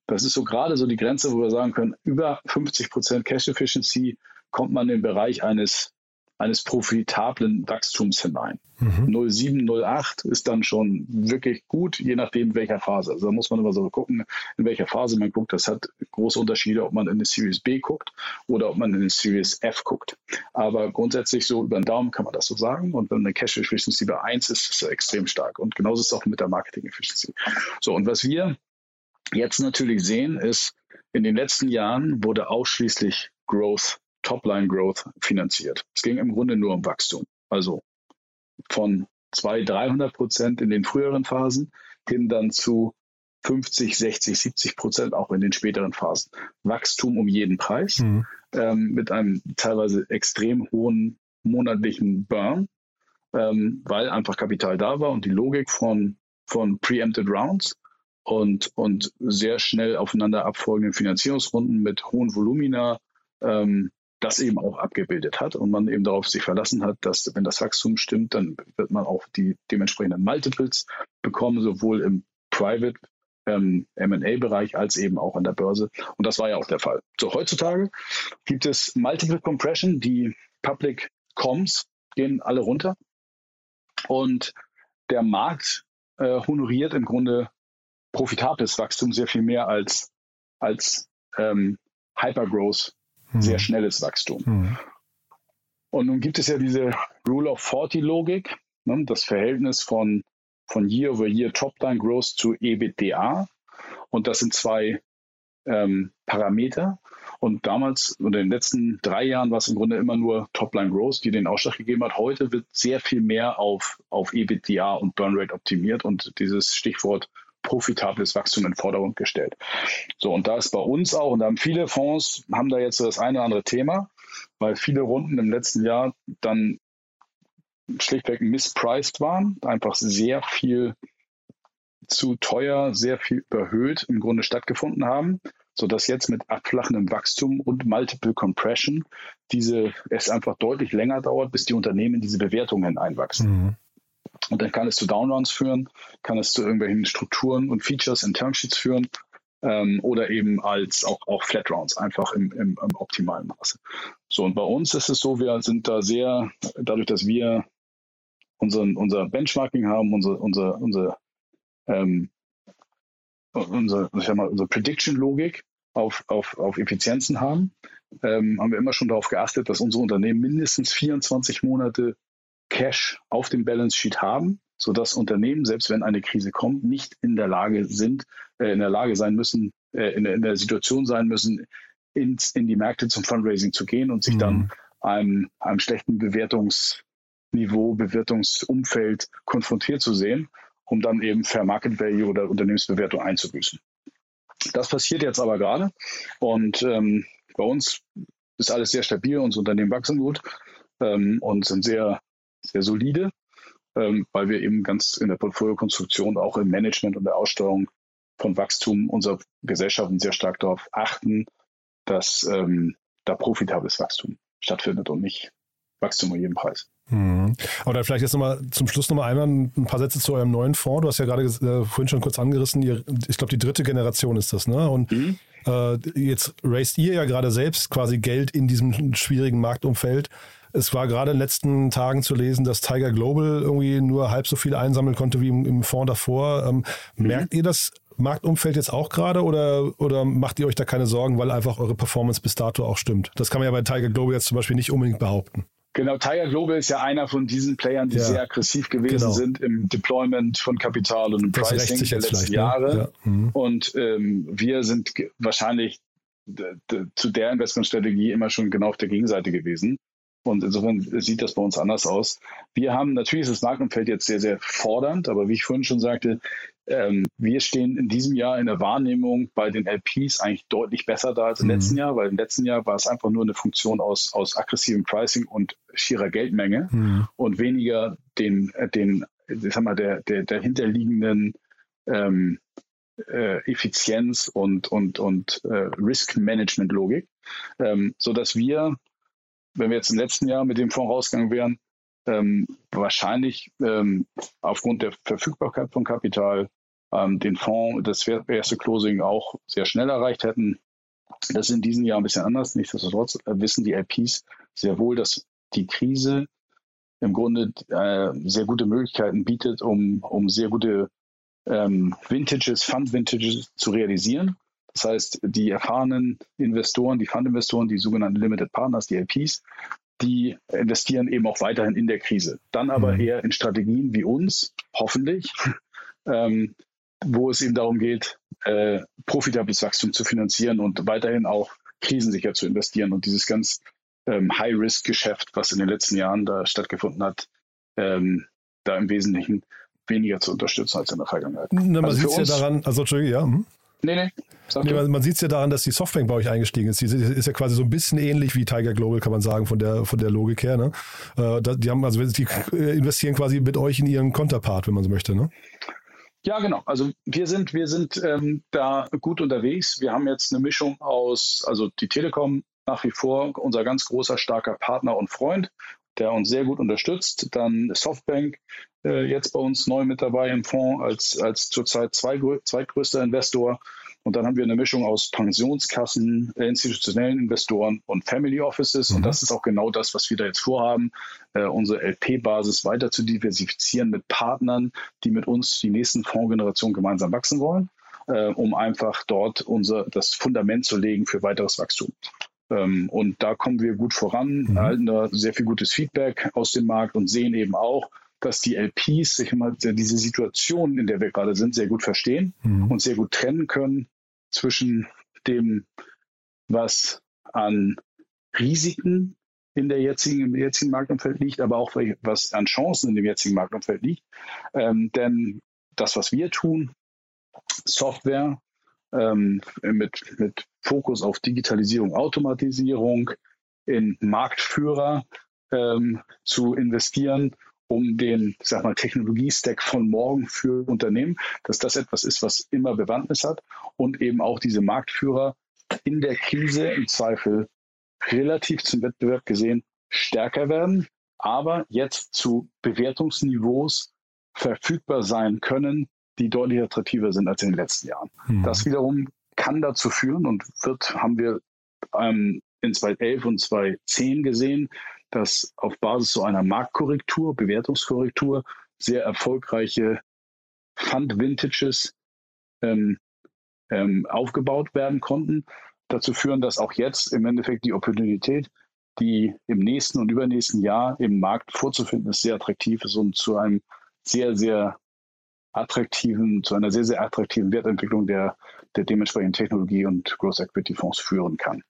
Das ist so gerade so die Grenze, wo wir sagen können, über 50 Prozent Cash Efficiency kommt man im Bereich eines eines profitablen Wachstums hinein. Mhm. 07, 08 ist dann schon wirklich gut, je nachdem in welcher Phase. Also da muss man immer so gucken, in welcher Phase man guckt. Das hat große Unterschiede, ob man in eine Series B guckt oder ob man in eine Series F guckt. Aber grundsätzlich so über den Daumen kann man das so sagen. Und wenn eine Cash Efficiency bei 1 ist, ist es extrem stark. Und genauso ist es auch mit der Marketing Efficiency. So, und was wir jetzt natürlich sehen, ist, in den letzten Jahren wurde ausschließlich Growth Topline-Growth finanziert. Es ging im Grunde nur um Wachstum. Also von 200, 300 Prozent in den früheren Phasen hin dann zu 50, 60, 70 Prozent auch in den späteren Phasen. Wachstum um jeden Preis mhm. ähm, mit einem teilweise extrem hohen monatlichen Burn, ähm, weil einfach Kapital da war und die Logik von, von Preempted Rounds und, und sehr schnell aufeinander abfolgenden Finanzierungsrunden mit hohen Volumina ähm, das eben auch abgebildet hat und man eben darauf sich verlassen hat, dass wenn das Wachstum stimmt, dann wird man auch die dementsprechenden Multiples bekommen, sowohl im Private ähm, M&A-Bereich als eben auch an der Börse. Und das war ja auch der Fall. So, heutzutage gibt es Multiple Compression, die Public Comms gehen alle runter und der Markt äh, honoriert im Grunde profitables Wachstum sehr viel mehr als, als ähm, Hypergrowth sehr hm. schnelles Wachstum. Mhm. Und nun gibt es ja diese Rule of 40 Logik, ne, das Verhältnis von, von Year over Year Top-Line Growth zu EBITDA. Und das sind zwei ähm, Parameter. Und damals in den letzten drei Jahren war es im Grunde immer nur Topline Growth, die den Ausschlag gegeben hat. Heute wird sehr viel mehr auf, auf EBITDA und Burn Rate optimiert und dieses Stichwort profitables Wachstum in Vordergrund gestellt. So, und da ist bei uns auch, und da haben viele Fonds, haben da jetzt so das eine oder andere Thema, weil viele Runden im letzten Jahr dann schlichtweg mispriced waren, einfach sehr viel zu teuer, sehr viel überhöht im Grunde stattgefunden haben, sodass jetzt mit abflachendem Wachstum und Multiple Compression diese es einfach deutlich länger dauert, bis die Unternehmen in diese Bewertungen einwachsen. Mhm. Und dann kann es zu Downruns führen, kann es zu irgendwelchen Strukturen und Features in Termsheets führen ähm, oder eben als auch, auch Flatrounds, einfach im, im, im, optimalen Maße. So, und bei uns ist es so, wir sind da sehr, dadurch, dass wir unseren, unser Benchmarking haben, unsere, unsere, unsere, ähm, unsere, ich sag mal, unsere Prediction-Logik auf, auf, auf Effizienzen haben, ähm, haben wir immer schon darauf geachtet, dass unsere Unternehmen mindestens 24 Monate Cash auf dem Balance Sheet haben, sodass Unternehmen, selbst wenn eine Krise kommt, nicht in der Lage sind, äh, in der Lage sein müssen, äh, in, in, der Situation sein müssen, ins, in die Märkte zum Fundraising zu gehen und sich mhm. dann einem, einem schlechten Bewertungsniveau, Bewertungsumfeld konfrontiert zu sehen, um dann eben Fair Market Value oder Unternehmensbewertung einzubüßen. Das passiert jetzt aber gerade und ähm, bei uns ist alles sehr stabil, unsere Unternehmen wachsen gut ähm, und sind sehr sehr solide, ähm, weil wir eben ganz in der Portfoliokonstruktion, auch im Management und der Aussteuerung von Wachstum unserer Gesellschaften sehr stark darauf achten, dass ähm, da profitables Wachstum stattfindet und nicht Wachstum um jeden Preis. Mhm. Aber vielleicht jetzt nochmal zum Schluss nochmal einmal ein paar Sätze zu eurem neuen Fonds. Du hast ja gerade äh, vorhin schon kurz angerissen, ihr, ich glaube, die dritte Generation ist das, ne? Und mhm. äh, jetzt raised ihr ja gerade selbst quasi Geld in diesem schwierigen Marktumfeld. Es war gerade in den letzten Tagen zu lesen, dass Tiger Global irgendwie nur halb so viel einsammeln konnte wie im, im Fonds davor. Ähm, mhm. Merkt ihr das Marktumfeld jetzt auch gerade oder, oder macht ihr euch da keine Sorgen, weil einfach eure Performance bis dato auch stimmt? Das kann man ja bei Tiger Global jetzt zum Beispiel nicht unbedingt behaupten. Genau, Tiger Global ist ja einer von diesen Playern, die ja, sehr aggressiv gewesen genau. sind im Deployment von Kapital und im das Pricing der letzten ne? Jahre. Ne? Ja. Mhm. Und ähm, wir sind wahrscheinlich zu der Investmentstrategie immer schon genau auf der Gegenseite gewesen. Und insofern sieht das bei uns anders aus. Wir haben natürlich ist das Marktumfeld jetzt sehr, sehr fordernd, aber wie ich vorhin schon sagte, ähm, wir stehen in diesem Jahr in der Wahrnehmung bei den LPs eigentlich deutlich besser da als im mhm. letzten Jahr, weil im letzten Jahr war es einfach nur eine Funktion aus, aus aggressivem Pricing und schierer Geldmenge mhm. und weniger den, äh, den ich sag mal, der, der dahinterliegenden ähm, äh, Effizienz und, und, und äh, Risk-Management-Logik, ähm, sodass wir wenn wir jetzt im letzten Jahr mit dem Fonds rausgegangen wären, ähm, wahrscheinlich ähm, aufgrund der Verfügbarkeit von Kapital ähm, den Fonds, das erste Closing auch sehr schnell erreicht hätten. Das ist in diesem Jahr ein bisschen anders. Nichtsdestotrotz wissen die LPs sehr wohl, dass die Krise im Grunde äh, sehr gute Möglichkeiten bietet, um, um sehr gute ähm, Vintages, Fund-Vintages zu realisieren. Das heißt, die erfahrenen Investoren, die Fund-Investoren, die sogenannten Limited Partners, die LPs, die investieren eben auch weiterhin in der Krise. Dann aber mhm. eher in Strategien wie uns, hoffentlich, [laughs] ähm, wo es eben darum geht, äh, profitables Wachstum zu finanzieren und weiterhin auch krisensicher zu investieren und dieses ganz ähm, High-Risk-Geschäft, was in den letzten Jahren da stattgefunden hat, ähm, da im Wesentlichen weniger zu unterstützen als in der Vergangenheit. Na, man also sieht ja daran, also Entschuldigung, ja. Hm? Nee, nee. nee man, man sieht es ja daran, dass die Softbank bei euch eingestiegen ist. Die ist ja quasi so ein bisschen ähnlich wie Tiger Global, kann man sagen, von der, von der Logik her. Ne? Äh, die haben, also die investieren quasi mit euch in ihren Konterpart, wenn man so möchte, ne? Ja, genau. Also wir sind, wir sind ähm, da gut unterwegs. Wir haben jetzt eine Mischung aus, also die Telekom nach wie vor unser ganz großer, starker Partner und Freund, der uns sehr gut unterstützt. Dann Softbank, äh, jetzt bei uns neu mit dabei im Fonds als, als zurzeit zwei, zweitgrößter Investor. Und dann haben wir eine Mischung aus Pensionskassen, äh, institutionellen Investoren und Family Offices. Mhm. Und das ist auch genau das, was wir da jetzt vorhaben, äh, unsere LP-Basis weiter zu diversifizieren mit Partnern, die mit uns die nächsten Fondsgenerationen gemeinsam wachsen wollen, äh, um einfach dort unser, das Fundament zu legen für weiteres Wachstum. Ähm, und da kommen wir gut voran, mhm. erhalten da sehr viel gutes Feedback aus dem Markt und sehen eben auch, dass die LPs sich immer diese Situation, in der wir gerade sind, sehr gut verstehen mhm. und sehr gut trennen können zwischen dem, was an Risiken in der jetzigen, im jetzigen Marktumfeld liegt, aber auch was an Chancen in dem jetzigen Marktumfeld liegt. Ähm, denn das, was wir tun, Software ähm, mit, mit Fokus auf Digitalisierung, Automatisierung, in Marktführer ähm, zu investieren, um den sag mal, Technologie-Stack von morgen für Unternehmen, dass das etwas ist, was immer Bewandtnis hat und eben auch diese Marktführer in der Krise im Zweifel relativ zum Wettbewerb gesehen stärker werden, aber jetzt zu Bewertungsniveaus verfügbar sein können, die deutlich attraktiver sind als in den letzten Jahren. Mhm. Das wiederum kann dazu führen und wird, haben wir ähm, in 2011 und 2010 gesehen, dass auf Basis so einer Marktkorrektur, Bewertungskorrektur, sehr erfolgreiche Fund-Vintages ähm, ähm, aufgebaut werden konnten, dazu führen, dass auch jetzt im Endeffekt die Opportunität, die im nächsten und übernächsten Jahr im Markt vorzufinden ist, sehr attraktiv ist und zu einem sehr, sehr attraktiven, zu einer sehr, sehr attraktiven Wertentwicklung der, der dementsprechenden Technologie- und Growth Equity Fonds führen kann.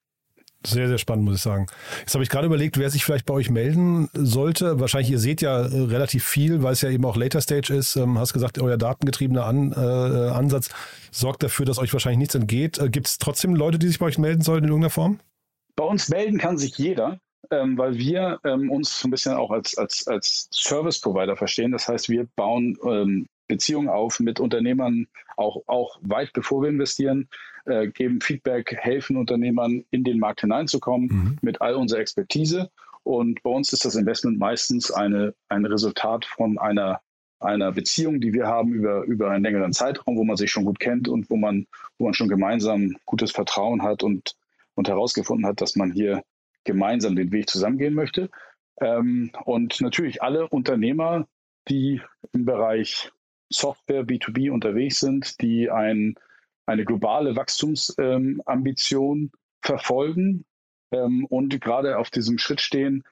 Sehr, sehr spannend, muss ich sagen. Jetzt habe ich gerade überlegt, wer sich vielleicht bei euch melden sollte. Wahrscheinlich, ihr seht ja äh, relativ viel, weil es ja eben auch Later Stage ist. Ähm, hast gesagt, euer datengetriebener An, äh, Ansatz sorgt dafür, dass euch wahrscheinlich nichts entgeht. Äh, Gibt es trotzdem Leute, die sich bei euch melden sollen in irgendeiner Form? Bei uns melden kann sich jeder, ähm, weil wir ähm, uns so ein bisschen auch als, als, als Service Provider verstehen. Das heißt, wir bauen ähm, Beziehungen auf mit Unternehmern, auch, auch weit bevor wir investieren, äh, geben Feedback, helfen Unternehmern in den Markt hineinzukommen mhm. mit all unserer Expertise. Und bei uns ist das Investment meistens eine, ein Resultat von einer, einer Beziehung, die wir haben über, über einen längeren Zeitraum, wo man sich schon gut kennt und wo man, wo man schon gemeinsam gutes Vertrauen hat und, und herausgefunden hat, dass man hier gemeinsam den Weg zusammengehen möchte. Ähm, und natürlich alle Unternehmer, die im Bereich Software B2B unterwegs sind, die ein, eine globale Wachstumsambition ähm, verfolgen ähm, und gerade auf diesem Schritt stehen,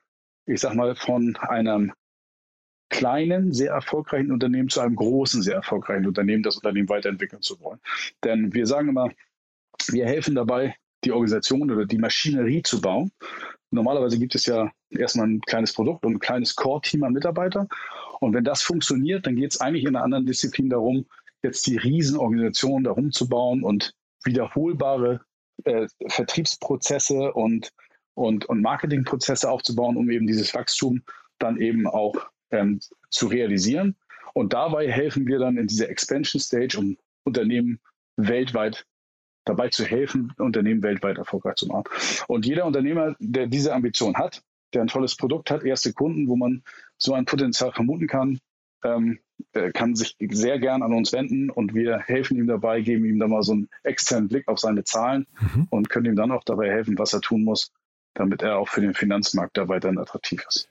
ich sag mal, von einem kleinen, sehr erfolgreichen Unternehmen zu einem großen, sehr erfolgreichen Unternehmen, das Unternehmen weiterentwickeln zu wollen. Denn wir sagen immer, wir helfen dabei, die Organisation oder die Maschinerie zu bauen. Normalerweise gibt es ja erstmal ein kleines Produkt und ein kleines Core-Team an Mitarbeitern. Und wenn das funktioniert, dann geht es eigentlich in einer anderen Disziplin darum, jetzt die Riesenorganisation darum zu bauen und wiederholbare äh, Vertriebsprozesse und, und, und Marketingprozesse aufzubauen, um eben dieses Wachstum dann eben auch ähm, zu realisieren. Und dabei helfen wir dann in dieser Expansion Stage, um Unternehmen weltweit dabei zu helfen, Unternehmen weltweit erfolgreich zu machen. Und jeder Unternehmer, der diese Ambition hat, der ein tolles Produkt hat, erste Kunden, wo man so ein Potenzial vermuten kann, ähm, kann sich sehr gern an uns wenden und wir helfen ihm dabei, geben ihm da mal so einen externen Blick auf seine Zahlen mhm. und können ihm dann auch dabei helfen, was er tun muss, damit er auch für den Finanzmarkt da weiterhin attraktiv ist.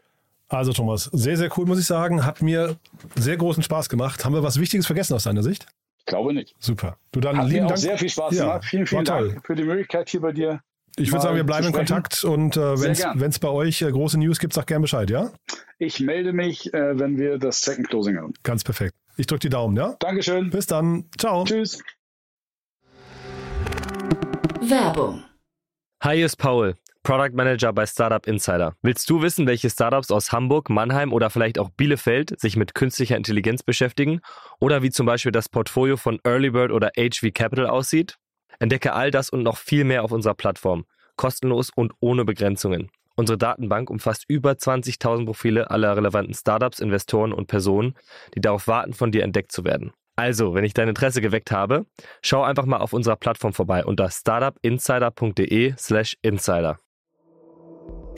Also Thomas, sehr, sehr cool, muss ich sagen. Hat mir sehr großen Spaß gemacht. Haben wir was Wichtiges vergessen aus deiner Sicht? Ich glaube nicht. Super. Du dann Hat lieben mir auch Dank. sehr viel Spaß ja, gemacht. Vielen, vielen Dank für die Möglichkeit, hier bei dir ich würde sagen, wir bleiben in Kontakt und äh, wenn es bei euch äh, große News gibt, sag gerne Bescheid, ja? Ich melde mich, äh, wenn wir das Second Closing haben. Ganz perfekt. Ich drücke die Daumen, ja? Dankeschön. Bis dann. Ciao. Tschüss. Werbung. Hi, hier ist Paul, Product Manager bei Startup Insider. Willst du wissen, welche Startups aus Hamburg, Mannheim oder vielleicht auch Bielefeld sich mit künstlicher Intelligenz beschäftigen? Oder wie zum Beispiel das Portfolio von Earlybird oder HV Capital aussieht? Entdecke all das und noch viel mehr auf unserer Plattform. Kostenlos und ohne Begrenzungen. Unsere Datenbank umfasst über 20.000 Profile aller relevanten Startups, Investoren und Personen, die darauf warten, von dir entdeckt zu werden. Also, wenn ich dein Interesse geweckt habe, schau einfach mal auf unserer Plattform vorbei unter startupinsider.de/slash insider.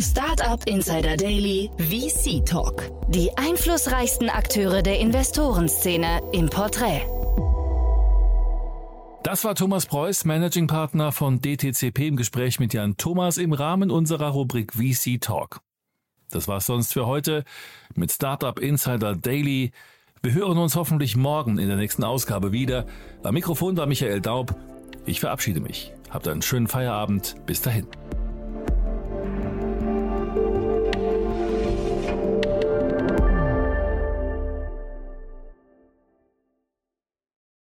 Startup Insider Daily VC Talk. Die einflussreichsten Akteure der Investorenszene im Porträt. Das war Thomas Preuß, Managing Partner von DTCP im Gespräch mit Jan Thomas im Rahmen unserer Rubrik VC Talk. Das war's sonst für heute mit Startup Insider Daily. Wir hören uns hoffentlich morgen in der nächsten Ausgabe wieder. Am Mikrofon war Michael Daub. Ich verabschiede mich. Habt einen schönen Feierabend. Bis dahin.